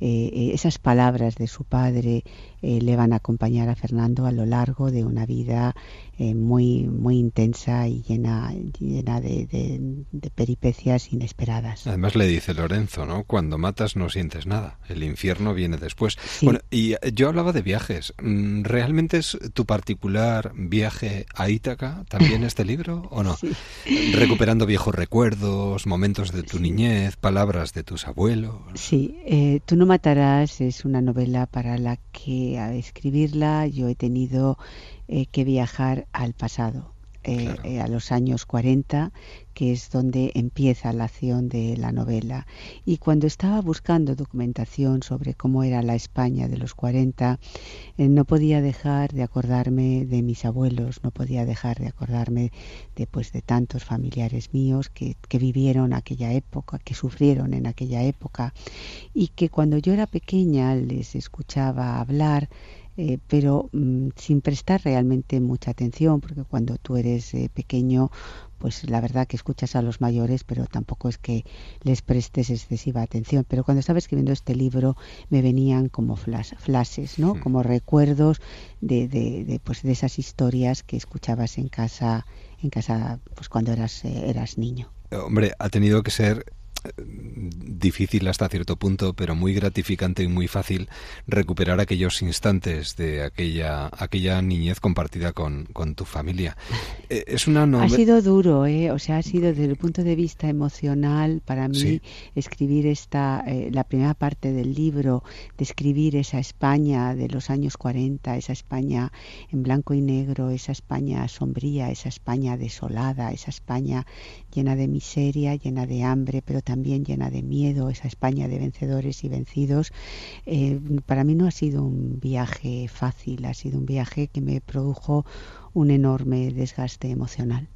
eh, esas palabras de su padre eh, le van a acompañar a Fernando a lo largo de una vida eh, muy muy intensa y llena llena de, de, de, peripecias inesperadas. Además le dice Lorenzo, ¿no? Cuando matas no sientes nada, el infierno viene después. Sí. Bueno, y yo hablaba de viajes. Mm, ¿Realmente es tu particular viaje a Ítaca también este libro o no? Sí. Recuperando viejos recuerdos, momentos de tu sí. niñez, palabras de tus abuelos. Sí, eh, tú no matarás es una novela para la que a escribirla yo he tenido eh, que viajar al pasado. Eh, claro. eh, a los años 40, que es donde empieza la acción de la novela. Y cuando estaba buscando documentación sobre cómo era la España de los 40, eh, no podía dejar de acordarme de mis abuelos, no podía dejar de acordarme de, pues, de tantos familiares míos que, que vivieron aquella época, que sufrieron en aquella época, y que cuando yo era pequeña les escuchaba hablar, eh, pero mmm, sin prestar realmente mucha atención, porque cuando tú eres eh, pequeño, pues la verdad que escuchas a los mayores, pero tampoco es que les prestes excesiva atención. Pero cuando estaba escribiendo este libro me venían como flash, flashes, ¿no? Sí. Como recuerdos de, de, de, pues de esas historias que escuchabas en casa, en casa, pues cuando eras, eh, eras niño. Hombre, ha tenido que ser difícil hasta cierto punto, pero muy gratificante y muy fácil recuperar aquellos instantes de aquella, aquella niñez compartida con, con tu familia. Eh, es una Ha sido duro, ¿eh? o sea, ha sido desde el punto de vista emocional para mí escribir esta, eh, la primera parte del libro, describir esa España de los años 40, esa España en blanco y negro, esa España sombría, esa España desolada, esa España llena de miseria, llena de hambre, pero también llena de miedo, esa España de vencedores y vencidos. Eh, para mí no ha sido un viaje fácil, ha sido un viaje que me produjo un enorme desgaste emocional.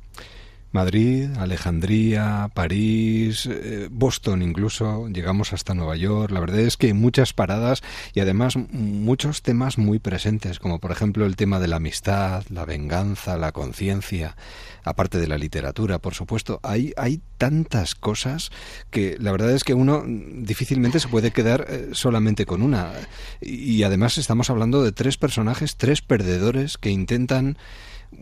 Madrid, Alejandría, París, eh, Boston incluso, llegamos hasta Nueva York. La verdad es que muchas paradas y además muchos temas muy presentes, como por ejemplo el tema de la amistad, la venganza, la conciencia, aparte de la literatura, por supuesto. Hay, hay tantas cosas que la verdad es que uno difícilmente se puede quedar eh, solamente con una. Y además estamos hablando de tres personajes, tres perdedores que intentan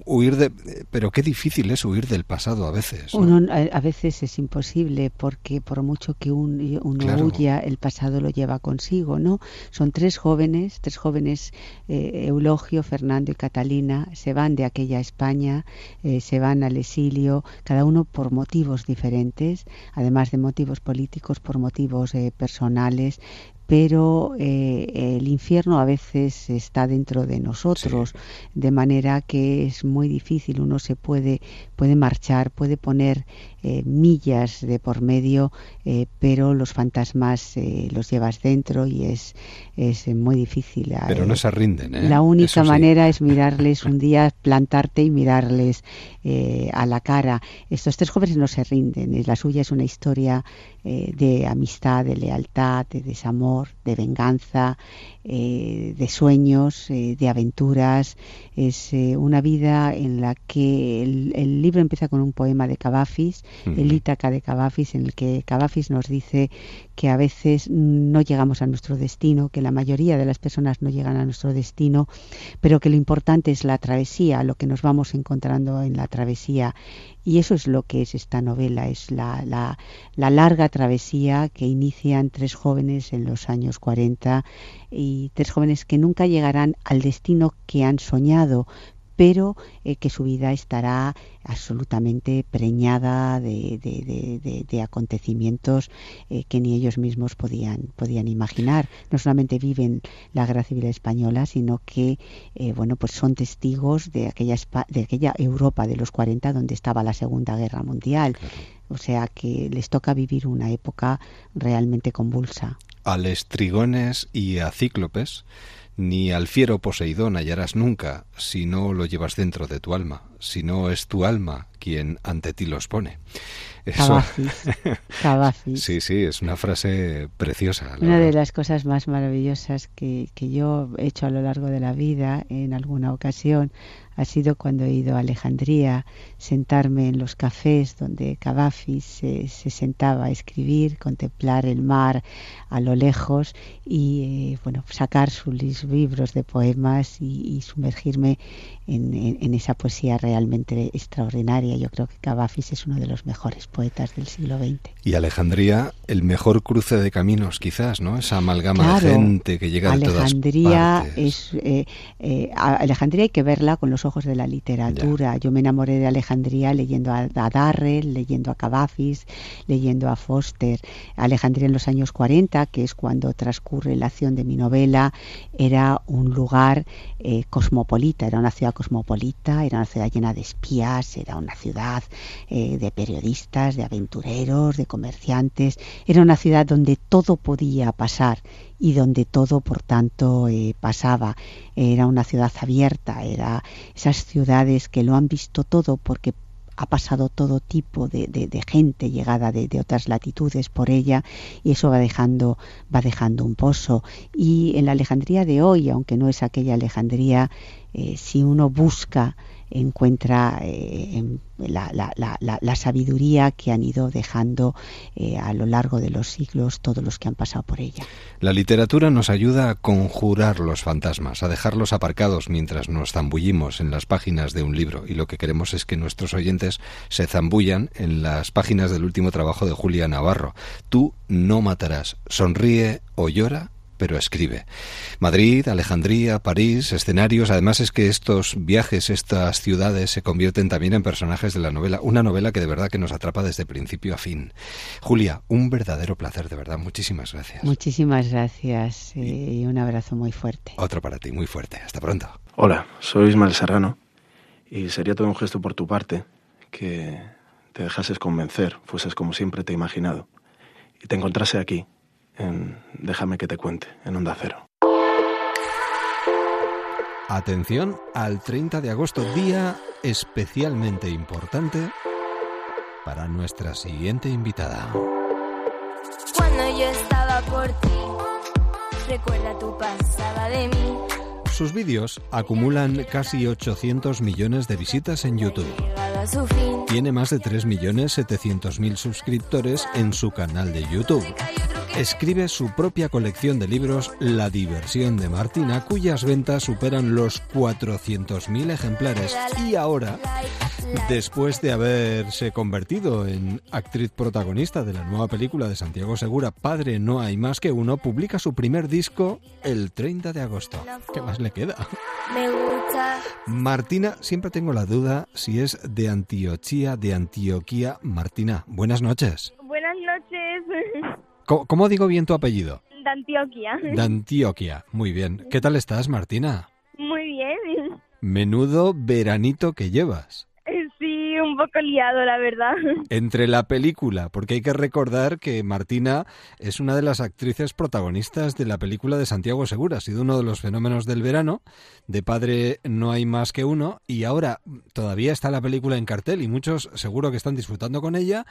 huir de pero qué difícil es huir del pasado a veces uno a, veces es imposible porque por mucho que uno huya el pasado lo lleva consigo no son tres jóvenes tres jóvenes eh, Eulogio Fernando y Catalina se van de aquella España eh, se van al exilio cada uno por motivos diferentes además de motivos políticos por motivos eh, personales pero eh, el infierno a veces está dentro de nosotros, de manera que es muy difícil, uno se puede, puede marchar, puede poner eh, millas de por medio, eh, pero los fantasmas los llevas dentro y es, es muy difícil. Pero no se rinden. La única manera es mirarles un día, plantarte y mirarles a la cara. Estos tres jóvenes no se rinden, la suya es una historia de amistad, de lealtad, de desamor de venganza, eh, de sueños, eh, de aventuras. Es eh, una vida en la que el, libro empieza con un poema de Cavafis, el Ítaca de Cavafis, en el que Cavafis nos dice que a veces no llegamos a nuestro destino, que la mayoría de las personas no llegan a nuestro destino, pero que lo importante es la travesía, lo que nos vamos encontrando en la travesía. Y eso es lo que es esta novela, es la, la, la larga travesía que inician tres jóvenes en los años 40 y tres jóvenes que nunca llegarán al destino que han soñado, pero eh, que su vida estará absolutamente preñada de, de, acontecimientos eh, que ni ellos mismos podían, podían imaginar. No solamente viven la guerra civil española, sino que eh, bueno, pues son testigos de aquella, de aquella Europa de los 40 donde estaba la Segunda Guerra Mundial. O sea que les toca vivir una época realmente convulsa. A Trigones y a Cíclopes ni al fiero Poseidón hallarás nunca si no lo llevas dentro de tu alma, si no es tu alma quien ante ti los pone. Sí, sí, es una frase preciosa. Una de las cosas más maravillosas que, que yo he hecho a lo largo de la vida, en alguna ocasión, ha sido cuando he ido a Alejandría, sentarme en los cafés donde Cavafis se, sentaba a escribir, contemplar el mar a lo lejos y eh, bueno sacar sus libros de poemas y, sumergirme en, esa poesía realmente extraordinaria. Yo creo que Cavafis es uno de los mejores poetas del siglo XX. Y Alejandría, el mejor cruce de caminos, quizás, ¿no? Esa amalgama de gente que llega de todas partes. Es, eh, eh, Alejandría hay que verla con los ojos de la literatura. Yo me enamoré de Alejandría leyendo a, Darrell, leyendo a Cavafis, leyendo a Foster. Alejandría en los años 40, que es cuando transcurre la acción de mi novela, era un lugar eh, cosmopolita, era una ciudad cosmopolita, era una ciudad llena de espías, era una ciudad eh, de periodistas, de aventureros, de comerciantes, era una ciudad donde todo podía pasar y donde todo, por tanto, eh, pasaba. Era una ciudad abierta, era esas ciudades que lo han visto todo porque ha pasado todo tipo de, gente llegada de, otras latitudes por ella y eso va dejando va dejando un pozo y en la Alejandría de hoy aunque no es aquella Alejandría eh, si uno busca encuentra eh, la, la, la, la, sabiduría que han ido dejando eh, a lo largo de los siglos todos los que han pasado por ella. La literatura nos ayuda a conjurar los fantasmas, a dejarlos aparcados mientras nos zambullimos en las páginas de un libro y lo que queremos es que nuestros oyentes se zambullan en las páginas del último trabajo de Julia Navarro. Tú no matarás, sonríe o llora pero escribe. Madrid, Alejandría, París, escenarios. Además es que estos viajes, estas ciudades se convierten también en personajes de la novela. Una novela que de verdad que nos atrapa desde principio a fin. Julia, un verdadero placer, de verdad. Muchísimas gracias. Muchísimas gracias eh, y un abrazo muy fuerte. Otro para ti, muy fuerte. Hasta pronto. Hola, soy Ismael Serrano y sería todo un gesto por tu parte que te dejases convencer, fueses como siempre te he imaginado y te encontrase aquí en Déjame que te cuente, en Onda Cero. Atención al 30 de agosto, día especialmente importante para nuestra siguiente invitada. Cuando yo estaba por ti, recuerda tu pasada de mí. Sus vídeos acumulan casi 800 millones de visitas en YouTube. Tiene más de 3.700.000 suscriptores en su canal de YouTube escribe su propia colección de libros La diversión de Martina, cuyas ventas superan los 400.000 ejemplares. Y ahora, después de haberse convertido en actriz protagonista de la nueva película de Santiago Segura, Padre no hay más que uno, publica su primer disco el 30 de agosto. ¿Qué más le queda? Me gusta. Martina, siempre tengo la duda si es de Antioquía, de Antioquía. Martina, buenas noches. Buenas noches. ¿Cómo, digo bien tu apellido? De Antioquia. De Antioquia, muy bien. ¿Qué tal estás, Martina? Muy bien. Menudo veranito que llevas. Poco liado, la verdad. Entre la película, porque hay que recordar que Martina es una de las actrices protagonistas de la película de Santiago Segura, ha sido uno de los fenómenos del verano, de padre no hay más que uno, y ahora todavía está la película en cartel y muchos seguro que están disfrutando con ella,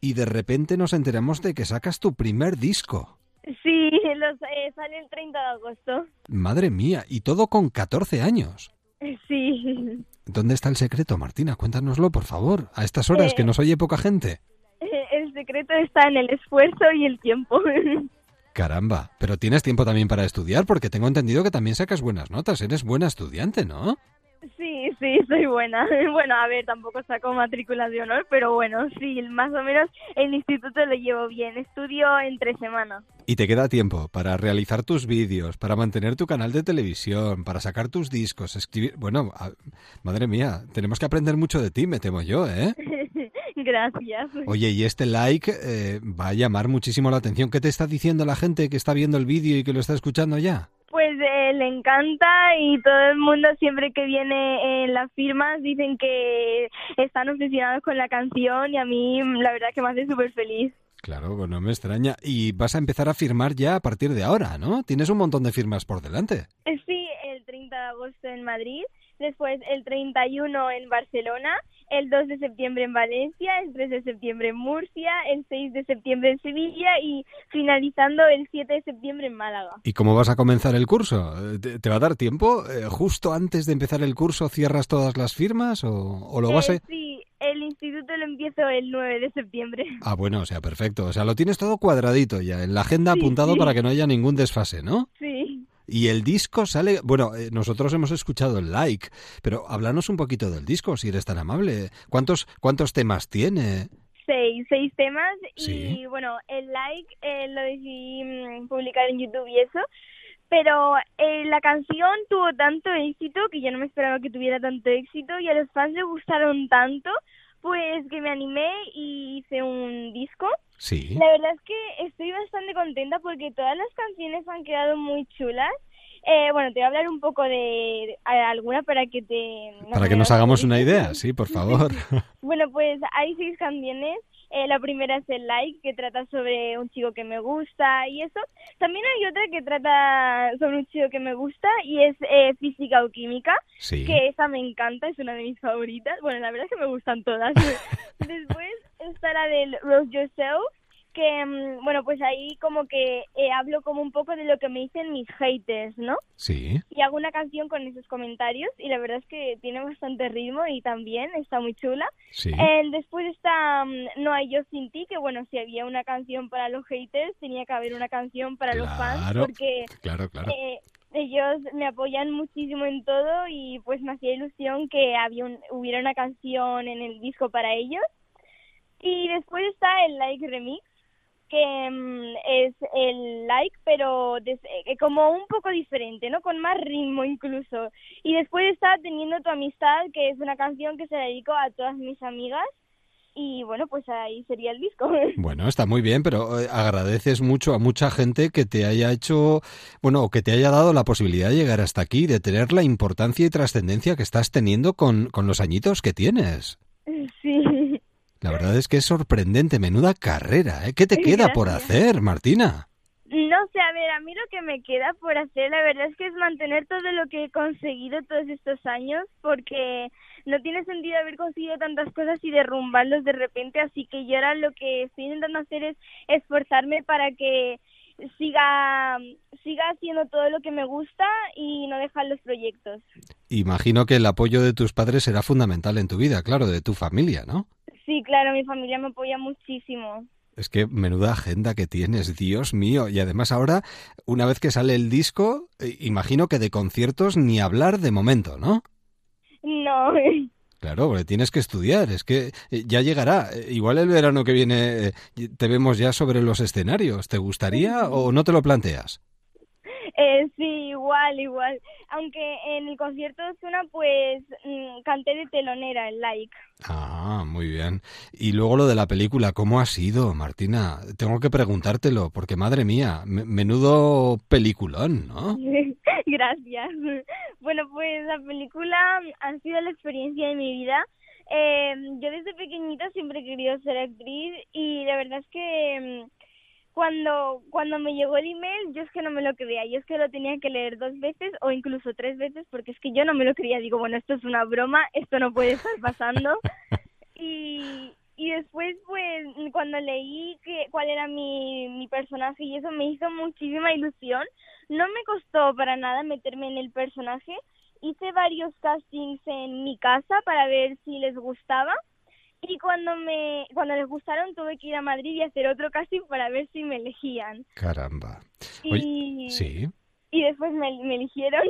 y de repente nos enteramos de que sacas tu primer disco. Sí, eh, sale el 30 de agosto. Madre mía, y todo con 14 años. Sí. ¿Dónde está el secreto, Martina? Cuéntanoslo, por favor, a estas horas que eh, nos oye poca gente. El secreto está en el esfuerzo y el tiempo. Caramba, pero tienes tiempo también para estudiar porque tengo entendido que también sacas buenas notas, eres buena estudiante, ¿no? Sí, sí, soy buena. Bueno, a ver, tampoco saco matrículas de honor, pero bueno, sí, más o menos el instituto lo llevo bien. Estudio entre semanas. Y te queda tiempo para realizar tus vídeos, para mantener tu canal de televisión, para sacar tus discos, escribir... Bueno, madre mía, tenemos que aprender mucho de ti, me temo yo, ¿eh? Gracias. Oye, y este like eh, va a llamar muchísimo la atención. ¿Qué te está diciendo la gente que está viendo el vídeo y que lo está escuchando ya? Pues le encanta y todo el mundo siempre que viene en las firmas dicen que están obsesionados con la canción y a mí la verdad que me hace súper feliz. Claro, pues no me extraña. Y vas a empezar a firmar ya a partir de ahora, ¿no? Tienes un montón de firmas por delante. Eh, sí, el 30 de agosto en Madrid, después el 31 en Barcelona el 2 de septiembre en Valencia, el 3 de septiembre en Murcia, el 6 de septiembre en Sevilla y finalizando el 7 de septiembre en Málaga. ¿Y cómo vas a comenzar el curso? ¿Te, va a dar tiempo? Eh, ¿Justo antes de empezar el curso cierras todas las firmas o, lo vas a...? Eh, sí, el instituto lo empiezo el 9 de septiembre. Ah, bueno, o sea, perfecto. O sea, lo tienes todo cuadradito ya, en la agenda apuntado para que no haya ningún desfase, ¿no? Sí. Y el disco sale, bueno, eh, nosotros hemos escuchado el like, pero háblanos un poquito del disco, si eres tan amable. ¿Cuántos, cuántos temas tiene? Seis, seis temas y bueno, el like eh, lo decidí mm, publicar en YouTube y eso, pero eh, la canción tuvo tanto éxito que yo no me esperaba que tuviera tanto éxito y a los fans le gustaron tanto, pues que me animé y hice un disco Sí. La verdad es que estoy bastante contenta porque todas las canciones han quedado muy chulas. Eh, bueno, te voy a hablar un poco de, alguna para que te... Para que nos hagamos una idea, sí, por favor. bueno, pues hay seis canciones. Eh, la primera es el like, que trata sobre un chico que me gusta y eso. También hay otra que trata sobre un chico que me gusta y es eh, física o química, sí. que esa me encanta, es una de mis favoritas. Bueno, la verdad es que me gustan todas. Después está la del Rose Yourself, que, mm, bueno, pues ahí como que eh, hablo como un poco de lo que me dicen mis haters, ¿no? Sí. Y hago una canción con esos comentarios y la verdad es que tiene bastante ritmo y también está muy chula. Sí. Eh, después está mm, No hay yo sin ti, que bueno, si había una canción para los haters, tenía que haber una canción para los fans Claro, porque claro, claro. eh, ellos me apoyan muchísimo en todo y pues me hacía ilusión que había un- hubiera una canción en el disco para ellos. Y después está el Like Remix, que mm, es el like, pero eh, como un poco diferente, ¿no? Con más ritmo incluso. Y después está Teniendo tu amistad, que es una canción que se dedico a todas mis amigas. Y bueno, pues ahí sería el disco. Bueno, está muy bien, pero eh, agradeces mucho a mucha gente que te haya hecho, bueno, que te haya dado la posibilidad de llegar hasta aquí, de tener la importancia y trascendencia que estás teniendo con, con los añitos que tienes. La verdad es que es sorprendente, menuda carrera, ¿eh? ¿Qué te queda por hacer, Martina? No sé, a ver, a mí lo que me queda por hacer, la verdad es que es mantener todo lo que he conseguido todos estos años, porque no tiene sentido haber conseguido tantas cosas y derrumbarlos de repente, así que yo ahora lo que estoy intentando hacer es esforzarme para que siga siga haciendo todo lo que me gusta y no dejar los proyectos. Imagino que el apoyo de tus padres será fundamental en tu vida, claro, de tu familia, ¿no? Sí, claro, mi familia me apoya muchísimo. Es que menuda agenda que tienes, Dios mío. Y además ahora, una vez que sale el disco, eh, imagino que de conciertos ni hablar de momento, ¿no? No, Claro, porque tienes que estudiar, es que eh, ya llegará. Eh, Igual el verano que viene te vemos ya sobre los escenarios. ¿Te gustaría o no te lo planteas? Eh, sí, igual, igual. Aunque en el concierto de Osuna, pues mm, canté de telonera, el like. Ah, muy bien. Y luego lo de la película, ¿cómo ha sido, Martina? Tengo que preguntártelo, porque madre mía, me- menudo peliculón, ¿no? Gracias. Bueno, pues la película ha sido la experiencia de mi vida. Eh, yo desde pequeñita siempre he querido ser actriz y la verdad es que mm, cuando cuando me llegó el email yo es que no me lo creía, yo es que lo tenía que leer dos veces o incluso tres veces porque es que yo no me lo creía, digo, bueno, esto es una broma, esto no puede estar pasando. y, y después pues cuando leí que cuál era mi, mi personaje y eso me hizo muchísima ilusión. No me costó para nada meterme en el personaje. Hice varios castings en mi casa para ver si les gustaba y cuando me cuando les gustaron tuve que ir a Madrid y hacer otro casting para ver si me elegían Caramba. y sí. y después me, me eligieron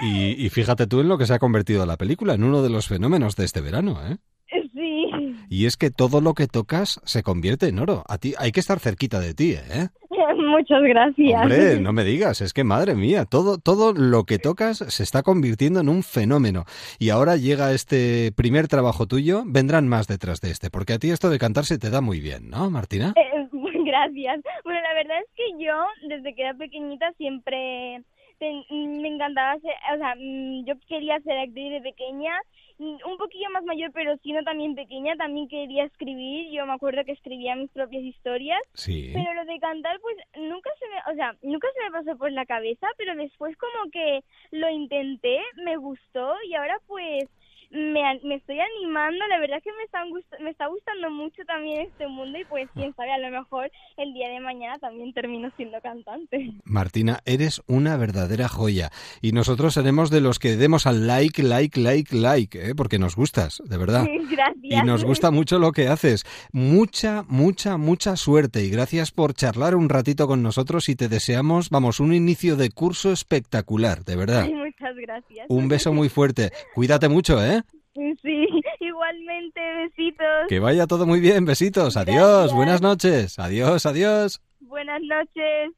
Y, y fíjate tú en lo que se ha convertido la película, en uno de los fenómenos de este verano, ¿eh? sí Y es que todo lo que tocas se convierte en oro. A ti hay que estar cerquita de ti, ¿eh? muchas gracias Hombre, no me digas, es que madre mía, todo, todo lo que tocas se está convirtiendo en un fenómeno. Y ahora llega este primer trabajo tuyo, vendrán más detrás de este, porque a ti esto de cantar se te da muy bien, ¿no, Martina? Eh, gracias. Bueno, la verdad es que yo, desde que era pequeñita, siempre te- me encantaba ser, o sea, mm, yo quería ser actriz de pequeña, mm, un poquillo más mayor, pero siendo también pequeña, también quería escribir, yo me acuerdo que escribía mis propias historias, Sí. pero lo de cantar, pues nunca se me, o sea, nunca se me pasó por la cabeza, pero después como que lo intenté, me gustó y ahora pues me, me estoy animando, la verdad es que me, están gust- me está gustando mucho también este mundo y pues quién sabe, a lo mejor el día de mañana también termino siendo cantante. Martina, eres una verdadera joya. Y nosotros seremos de los que demos al like, like, like, like, ¿eh? porque nos gustas, de verdad. Gracias. Y nos gusta mucho lo que haces. Mucha, mucha, mucha suerte y gracias por charlar un ratito con nosotros y te deseamos, vamos, un inicio de curso espectacular, de verdad. Muchas gracias. Un beso muy fuerte. Cuídate mucho, ¿eh? Sí, igualmente, besitos. Que vaya todo muy bien. Besitos. Adiós. Buenas noches. Adiós, adiós. Buenas noches.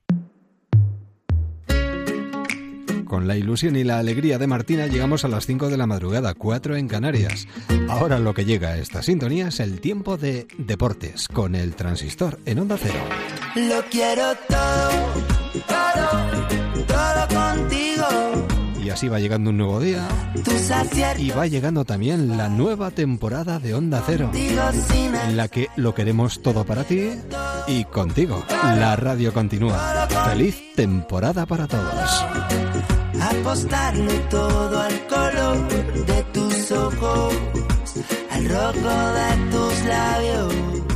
Con la ilusión y la alegría de Martina llegamos a las 5 de la madrugada, 4 en Canarias. Ahora lo que llega a esta sintonía es el tiempo de deportes con el transistor en onda cero. Lo quiero todo, todo, así va llegando un nuevo día y va llegando también la nueva temporada de Onda Cero, en la que lo queremos todo para ti y contigo. La radio continúa. Feliz temporada para todos. apostarlo todo al color de tus ojos, al rojo de tus labios.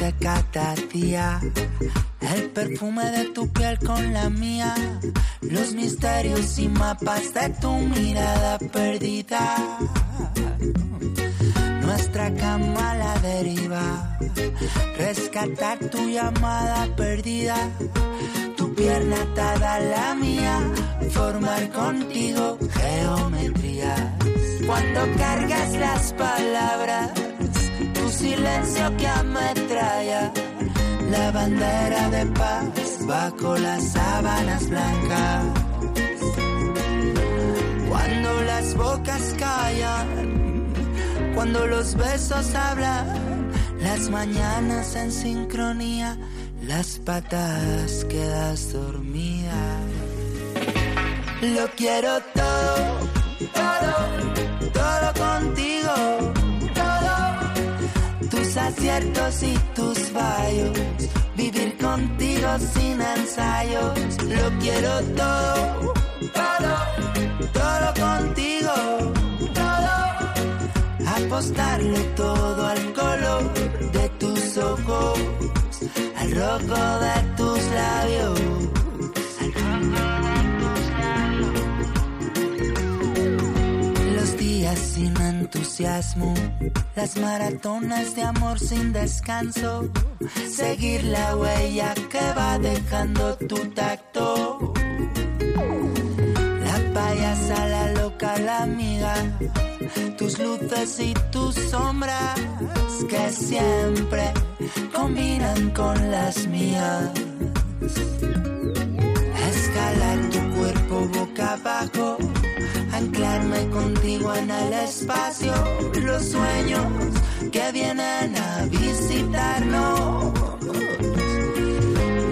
Amarte cada día. El perfume de tu piel con la mía, los misterios y mapas de tu mirada perdida. Nuestra cama a la deriva, rescatar tu llamada perdida, tu pierna atada a la mía, formar contigo geometrías. Cuando cargas las palabras, silencio que ametralla la bandera de paz bajo las sábanas blancas. Cuando las bocas callan, cuando los besos hablan, las mañanas en sincronía, las patas quedas dormida. Lo quiero todo, todo, todo tus aciertos y tus fallos, vivir contigo sin ensayos. Lo quiero todo, todo, todo contigo, todo, apostarle todo al color de tus ojos, al rojo de tus labios. Entusiasmo, las maratonas de amor sin descanso, seguir la huella que va dejando tu tacto. La payasa, la loca, la amiga, tus luces y tus sombras que siempre combinan con las mías. Escalar tu cuerpo boca abajo, anclarme contigo en el espacio, los sueños que vienen a visitarnos.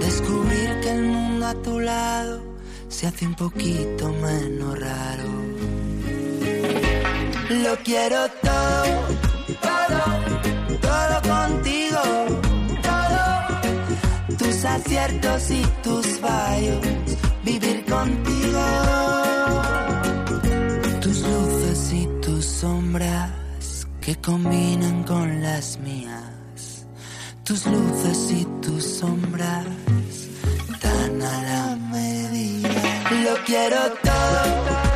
Descubrir que el mundo a tu lado se hace un poquito menos raro. Lo quiero todo, todo, todo contigo, todo, tus aciertos y tus fallos, vivir contigo, que combinan con las mías, tus luces y tus sombras tan a la medida. Lo quiero todo.